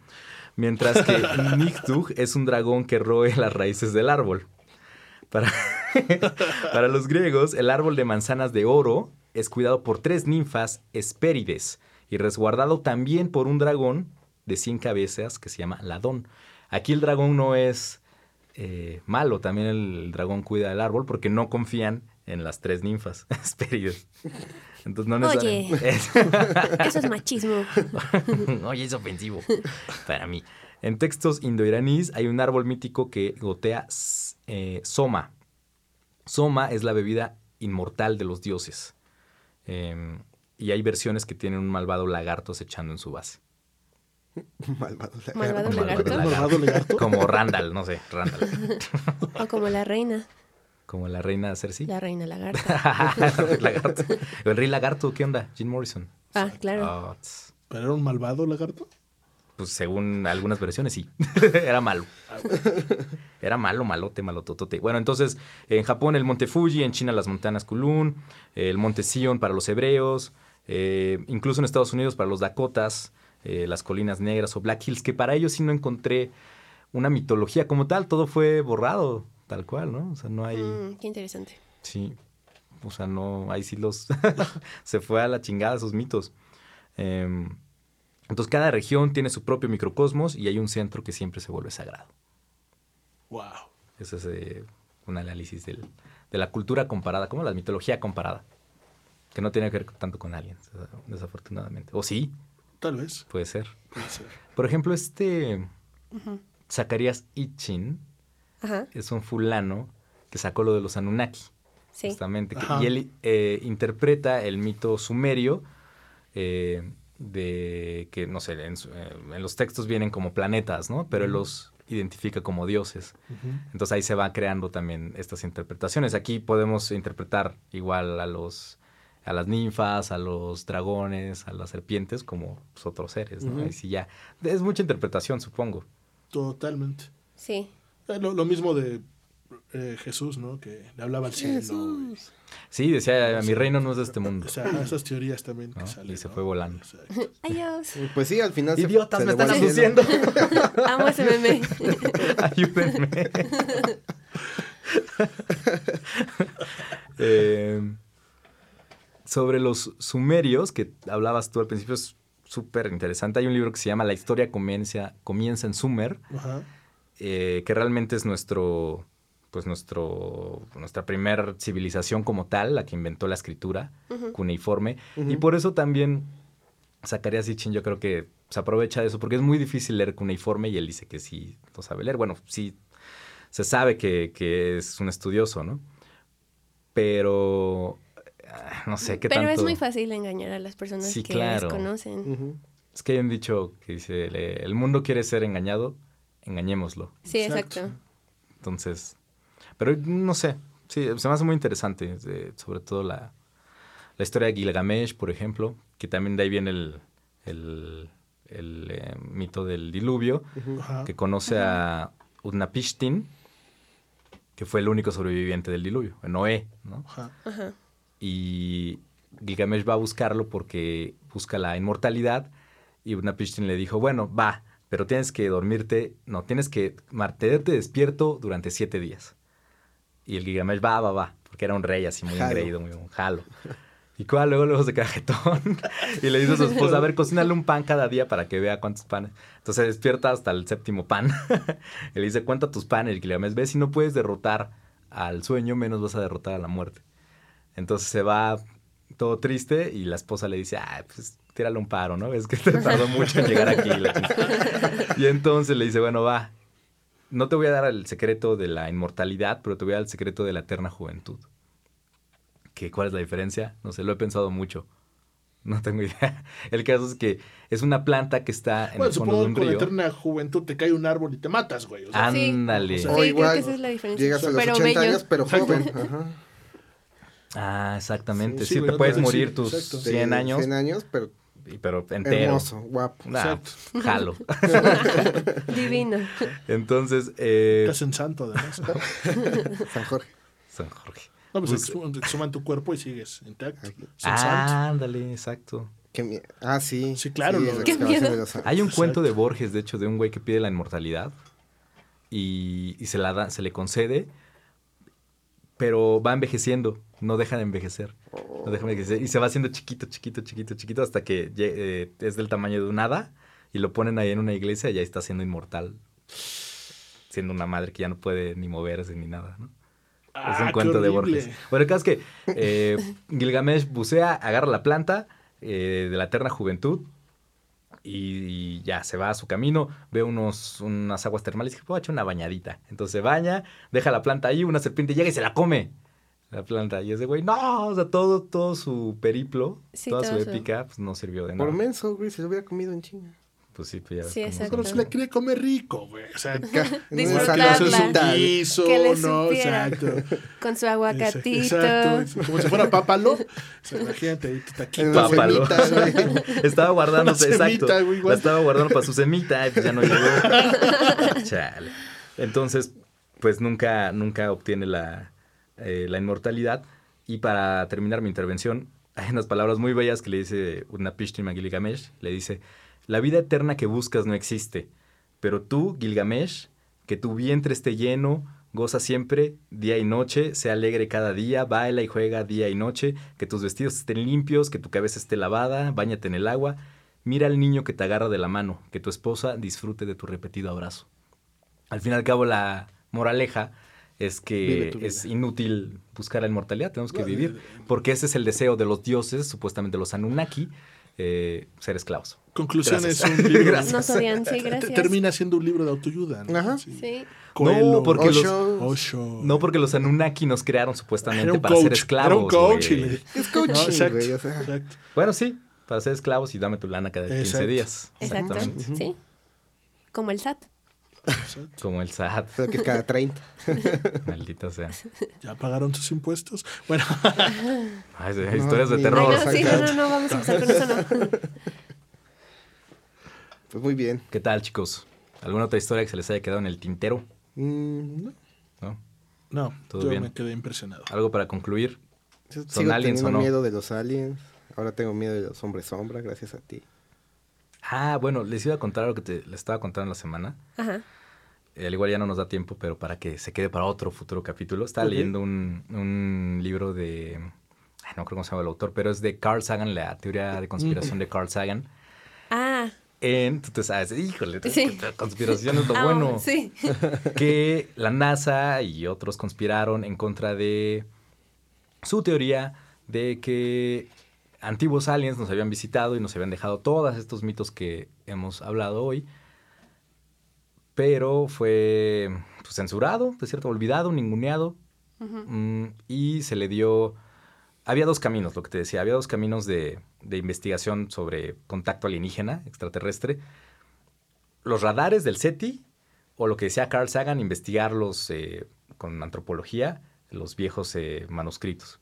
Mientras que Nigtug es un dragón que roe las raíces del árbol. Para, para los griegos, el árbol de manzanas de oro es cuidado por tres ninfas Hespérides y resguardado también por un dragón de 100 cabezas que se llama Ladón. Aquí el dragón no es eh, malo, también el dragón cuida del árbol porque no confían en las tres ninfas Hespérides. Entonces no Oye. Eso es machismo. Oye, es ofensivo para mí. En textos indoiraníes hay un árbol mítico que gotea eh, soma. Soma es la bebida inmortal de los dioses. Eh, y hay versiones que tienen un malvado lagarto acechando en su base. Malvado lagarto. Malvado lagarto. Malvado lagarto. Como Randall, no sé, Randall. O como la reina, Como la reina Cersei. la reina lagarta. lagarto. El rey lagarto, ¿qué onda? Jim Morrison. Ah, claro. Tss. ¿Pero era un malvado lagarto? Pues según algunas versiones, sí. Era malo. Era malo, malote, malototote. Bueno, entonces, en Japón el monte Fuji, en China las montañas Kulun, el monte Sion para los hebreos, eh, incluso en Estados Unidos para los Dakotas, eh, las colinas negras o Black Hills, que para ellos sí no encontré una mitología como tal, todo fue borrado, tal cual, ¿no? O sea, no hay... Mm, qué interesante. Sí. O sea, no, ahí sí los... se fue a la chingada esos mitos. Em, entonces, cada región tiene su propio microcosmos y hay un centro que siempre se vuelve sagrado. Wow. Ese es eh, un análisis del- de la cultura comparada, como la mitología comparada. Que no tiene que ver tanto con aliens, desafortunadamente. O sí, Tal vez. puede ser. Puede ser. Por ejemplo, este Zacarías Itchin Ajá, es un fulano que sacó lo de los Anunnaki. sí. Justamente. y él eh, interpreta el mito sumerio eh, de que, no sé, en, eh, en los textos vienen como planetas, ¿no? Pero él los identifica como dioses. Entonces ahí se va creando también estas interpretaciones. Aquí podemos interpretar igual a los a las ninfas, a los dragones, a las serpientes como pues, otros seres, ¿no? Ya es mucha interpretación, supongo. Totalmente. Sí. Eh, Lo, lo mismo de eh, Jesús, ¿no? Que le hablaba al cielo. y- Sí, decía, mi reino no es de este mundo. O sea, esas teorías también que ¿no? salen. Y se ¿no? fue volando. Exacto. Adiós. Pues sí, al final se- Idiotas, se me le están abduciendo. Amo ese meme. Ayúdenme. Eh, sobre los sumerios, que hablabas tú al principio, es súper interesante. Hay un libro que se llama La historia comienza, comienza en Sumer, eh, que realmente es nuestro, pues nuestro, nuestra primera civilización como tal, la que inventó la escritura cuneiforme. Y por eso también Zacarías Sitchin yo creo que se aprovecha de eso, porque es muy difícil leer cuneiforme y él dice que sí lo sabe leer. Bueno, sí se sabe que, que es un estudioso, ¿no? Pero ah, no sé qué Pero tanto... es muy fácil engañar a las personas Sí, que claro. desconocen. Es que hay un dicho que dice, "Le- el mundo quiere ser engañado, engañémoslo. Sí, Exacto. exacto. Entonces, pero no sé, sí, se me hace muy interesante, eh, sobre todo la, la historia de Gilgamesh, por ejemplo, que también de ahí viene el, el, el, eh, mito del diluvio, que conoce a Utnapishtim, que fue el único sobreviviente del diluvio, Noé, ¿no? Ajá. Ajá. Y Gilgamesh va a buscarlo porque busca la inmortalidad y Utnapishtim le dijo, bueno, va, pero tienes que dormirte, no, tienes que mantenerte despierto durante siete días. Y el Gilgamesh va, va, va, porque era un rey así muy Jalo. engreído, muy un jalo. Y cuál, luego, luego se queda jetón y le dice a su esposa, a ver, cocínale un pan cada día para que vea cuántos panes. Entonces se despierta hasta el séptimo pan. y le dice, cuenta tus panes. Y Gilgamesh, ve, si no puedes derrotar al sueño, menos vas a derrotar a la muerte. Entonces se va todo triste y la esposa le dice, ah, pues tírale un paro, ¿no? Es que te tardó mucho en llegar aquí. la chingada". y entonces le dice, bueno, va, no te voy a dar el secreto de la inmortalidad, pero te voy a dar el secreto de la eterna juventud. ¿Qué, ¿Cuál es la diferencia? No sé, lo he pensado mucho. No tengo idea. El caso es que es una planta que está en Bueno, el fondo de supongo un que con la río. eterna juventud te cae un árbol y te matas, güey. O sea, Sí. Ándale. O sea, O Sí, creo que esa es la diferencia. llegas a los Pero 80 bello. años, pero joven. Ajá. Ah, exactamente. Sí, Sí, sí, te puedes morir tus exacto. 100 De años, 100 años, pero pero entero. hermoso, guapo. Nah, Exacto. jalo. Divino. Entonces, eh, Estás en santo, además. San Jorge. San Jorge. No, pues Bus- exhuman- exhuman tu cuerpo y sigues intacto. San Ah, santo. ándale, exacto. Qué ah, sí. Sí, claro, Sí, Qué miedo. los- Hay un Exacto. cuento de Borges, de hecho, de un güey que pide la inmortalidad y, y se, la da, se le concede, pero va envejeciendo, no deja de envejecer. No deja de envejecer y se va haciendo chiquito, chiquito, chiquito, chiquito hasta que eh, es del tamaño de un hada y lo ponen ahí en una iglesia y ya está siendo inmortal. Siendo una madre que ya no puede ni moverse ni nada, ¿no? Ah, es un qué cuento de. Borges. Bueno, el caso es que eh, Gilgamesh bucea, agarra la planta eh, de la eterna juventud Y, y ya se va a su camino, ve unos, unas aguas termales y dice, voy a echar una bañadita. Entonces se baña, deja la planta ahí, una serpiente llega y se la come. La planta. Y ese güey, no, o sea, todo, todo su periplo, Sí, toda su todo su- épica, pues no sirvió de Por nada. menso, güey, se lo hubiera comido en China. Pues sí, pues ya Sí, exacto. Pero se la quiere comer rico, güey. O sea, Disfrutarla. Tal. guiso, Que le ¿no? Exacto. Con su aguacatito. Exacto. Como si fuera pápalo. O sea, imagínate ahí tu taquito. Una Pápalo. semita, güey. estaba guardándose, Una exacto. semita, güey, igual. La estaba guardando para su semita y pues ya no llegó. Chale. Entonces, pues nunca, nunca obtiene la, eh, la inmortalidad. Y para terminar mi intervención, hay unas palabras muy bellas que le dice Utnapishtim a Gilgamesh. Le dice, la vida eterna que buscas no existe, pero tú, Gilgamesh, que tu vientre esté lleno, goza siempre, día y noche, sea alegre cada día, baila y juega día y noche, que tus vestidos estén limpios, que tu cabeza esté lavada, báñate en el agua, mira al niño que te agarra de la mano, que tu esposa disfrute de tu repetido abrazo. Al fin y al cabo, la moraleja es que es inútil buscar la inmortalidad, tenemos que vivir, porque ese es el deseo de los dioses, supuestamente los Anunnaki, eh, ser esclavos. Conclusión Gracias. es un libro. Gracias. Nos odian, sí, gracias. Termina siendo un libro de autoayuda. ¿no? Ajá. Sí. Coelho, No, porque los- Osho. Osho. No porque los Anunnaki nos crearon supuestamente para coach. ser esclavos. Era un coach. güey. y le- Es coaching, No, exacto, güey. O sea, exacto. Bueno, sí, para ser esclavos y dame tu lana cada 15 Exacto. días. Exacto. Exactamente. Sí. Como el SAT. Como el SAT. Solo que es cada 30. Maldita sea. ¿Ya pagaron sus impuestos? Bueno, Ay, de- historias de ni- Ay, terror. no, sí, no, no, no, vamos a empezar con eso, no. Pues muy bien. ¿Qué tal, chicos? ¿Alguna otra historia que se les haya quedado en el tintero? Mm, no. ¿No? no, Todo yo bien. me quedé impresionado. ¿Algo para concluir? Yo ¿Son Sigo aliens o no? miedo de los aliens. Ahora tengo miedo de los hombres sombra, gracias a ti. Ah, bueno, les iba a contar algo que te, les estaba contando en la semana. Ajá. Eh, Al igual ya no nos da tiempo, pero para que se quede para otro futuro capítulo. Estaba leyendo un, un libro de... ay, no creo cómo se llama el autor, pero es de Carl Sagan, la teoría de conspiración de Carl Sagan. En, tú te sabes, híjole, Sí. la conspiración es lo ah, bueno. Sí. que la NASA y otros conspiraron en contra de su teoría de que antiguos aliens nos habían visitado y nos habían dejado todos estos mitos que hemos hablado hoy, pero fue pues, censurado, de cierto, olvidado, ninguneado, mm, y se le dio... Había dos caminos, lo que te decía, había dos caminos de, de investigación sobre contacto alienígena extraterrestre. Los radares del SETI, o lo que decía Carl Sagan, investigarlos eh, con antropología, los viejos eh, manuscritos.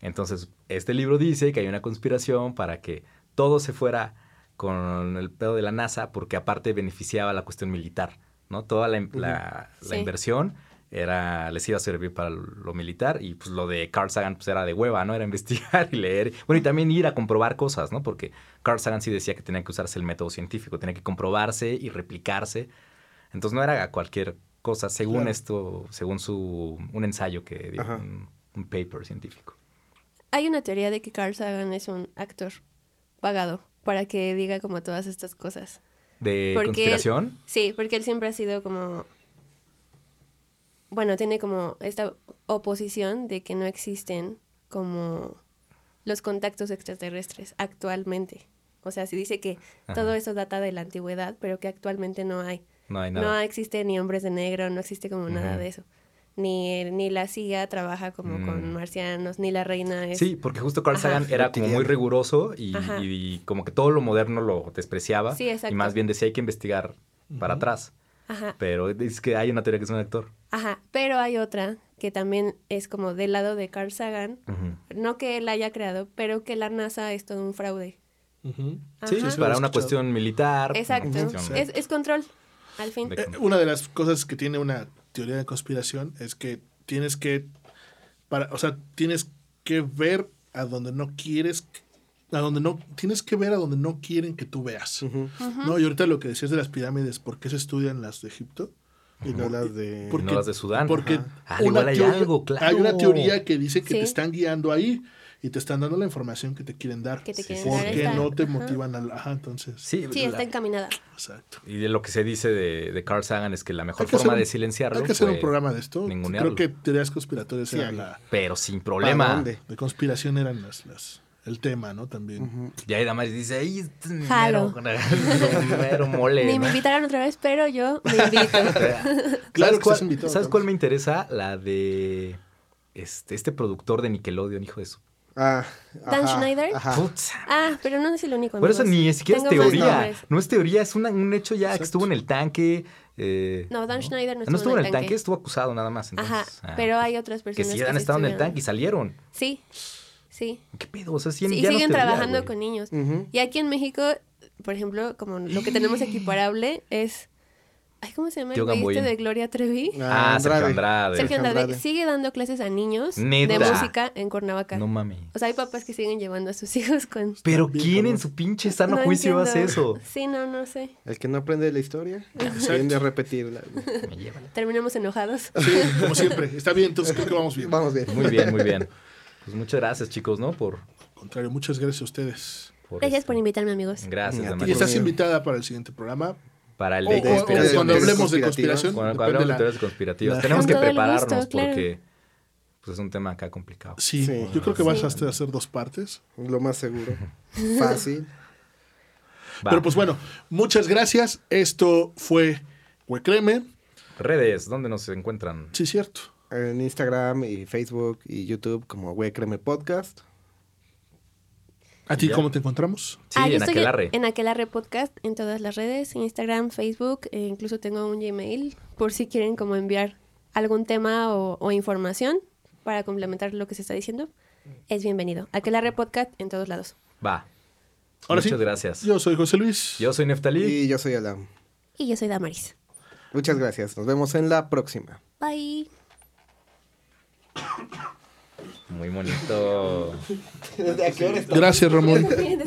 Entonces, este libro dice que hay una conspiración para que todo se fuera con el pedo de la NASA, porque aparte beneficiaba la cuestión militar, ¿no? Toda la, la- la Sí. inversión era, les iba a servir para lo militar y pues lo de Carl Sagan pues era de hueva, ¿no? Era investigar y leer. Bueno, y también ir a comprobar cosas, ¿no? Porque Carl Sagan sí decía que tenía que usarse el método científico, tenía que comprobarse y replicarse. Entonces no era cualquier cosa, según Claro. esto, según su un ensayo que dio, un paper científico. Hay una teoría de que Carl Sagan es un actor pagado para que diga como todas estas cosas. ¿De Porque conspiración? Sí, porque él siempre ha sido como... Bueno, tiene como esta oposición de que no existen como los contactos extraterrestres actualmente. O sea, si dice que todo eso data de la antigüedad, pero que actualmente no hay. No hay No nada. existe ni hombres de negro, no existe como nada de eso. Ni, ni la CIA trabaja como con Mm. marcianos, ni la reina es... Sí, porque justo Carl Ajá. Sagan era como muy riguroso y, y como que todo lo moderno lo despreciaba. Sí, exacto. Y más bien decía hay que investigar para atrás. Ajá. Pero dice que hay una teoría que es un actor. Ajá, pero hay otra que también es como del lado de Carl Sagan, no que él haya creado, pero que la NASA es todo un fraude. Sí, es para una cuestión militar. Exacto, es, es control, al fin. De- Eh, una de las cosas que tiene una teoría de conspiración es que tienes que, para, o sea, tienes que ver a donde no quieres, a donde no, tienes que ver a donde no quieren que tú veas. No, y ahorita lo que decías de las pirámides, ¿por qué se estudian las de Egipto? Y no las de... Y no las de Sudán. Porque. Ah, una igual hay teoría- algo, claro. Hay una teoría que dice que Sí. te están guiando ahí y te están dando la información que te quieren dar. Que te Sí, quieren sí, ¿Por dar sí. qué esta- no te ajá. motivan a la... Ajá, entonces... Sí, Sí, la- está encaminada. Exacto. y de lo que se dice de, de Carl Sagan es que la mejor que forma hacer de silenciarlo Hay que hacer un programa de esto. Creo que teorías conspiratorias Sí, eran la... Pero sin ¿Para problema. De conspiración eran las, las el tema, ¿no? También. Y ahí Damaris dice, ¡ay, este es mi Jalo. mero, mero mole! Ni me invitaron otra vez, pero yo me invito. Claro ¿Sabes que cuál, estás invitado, ¿Sabes Tom. cuál me interesa? La de este, este productor de Nickelodeon, hijo de su... Ah, Dan ajá, Schneider. Ajá. Putz. Ah, pero no es el único. Por eso ni siquiera es teoría. No es teoría, es una- un hecho ya que estuvo en el tanque. eh, No, Dan Schneider no no estuvo, estuvo en el tanque, estuvo acusado nada más. entonces, Ajá, ah, pero hay otras Que personas sí han estado en el tanque y salieron. Sí, sí. ¿Qué pedo? O sea, sí, ya siguen trabajando con niños. Ujú. Y aquí en México, por ejemplo, como lo que tenemos equiparable es... Ay, ¿cómo se llama el güey este de Gloria Trevi? Ah, Sergio Andrade. Sergio Sergio Andrade Andrade. sigue dando clases a niños Neta. de música en Cuernavaca. No mames. O sea, hay papás que siguen llevando a sus hijos con... Pero ¿quién en su pinche sano No juicio hace entiendo. eso? Sí, no, no sé. El que no aprende la historia, tiende a repetirla. Me. Terminamos enojados. Sí, como siempre. Está bien, entonces creo que vamos bien. Vamos bien. Muy bien, muy bien. Pues muchas gracias, chicos, ¿no? Por, Al contrario, muchas gracias a ustedes. por Gracias este- por invitarme, amigos. Gracias, Y a ti. Y Damaris. estás invitada para el siguiente programa. Para el O, de o- o conspiraciones. cuando hablemos de conspiración. Cuando hablamos de teorías conspirativas. la- Tenemos que prepararnos gusto, claro. porque pues, es un tema acá complicado. Sí, Sí. yo creo que vas Sí. a hacer- hacer dos partes. Lo más seguro. Fácil. Va. Pero pues bueno, muchas gracias. Esto fue Huecreme. Redes, ¿dónde nos encuentran? Sí, cierto. En Instagram y Facebook y YouTube como Güey Creme Podcast. ¿A ti cómo te encontramos? Sí, Ah, yo en estoy Aquelarre. En Aquelarre Podcast, en todas las redes, Instagram, Facebook, e incluso tengo un Gmail, por si quieren como enviar algún tema o, o información para complementar lo que se está diciendo. Es bienvenido. Aquelarre Podcast en todos lados. Va. Ahora Muchas sí. gracias. Yo soy José Luis. Yo soy Neftalí. Y yo soy Alam. Y yo soy Damaris. Muchas gracias. Nos vemos en la próxima. Bye. Muy bonito. ¿A qué hora Gracias, Ramón.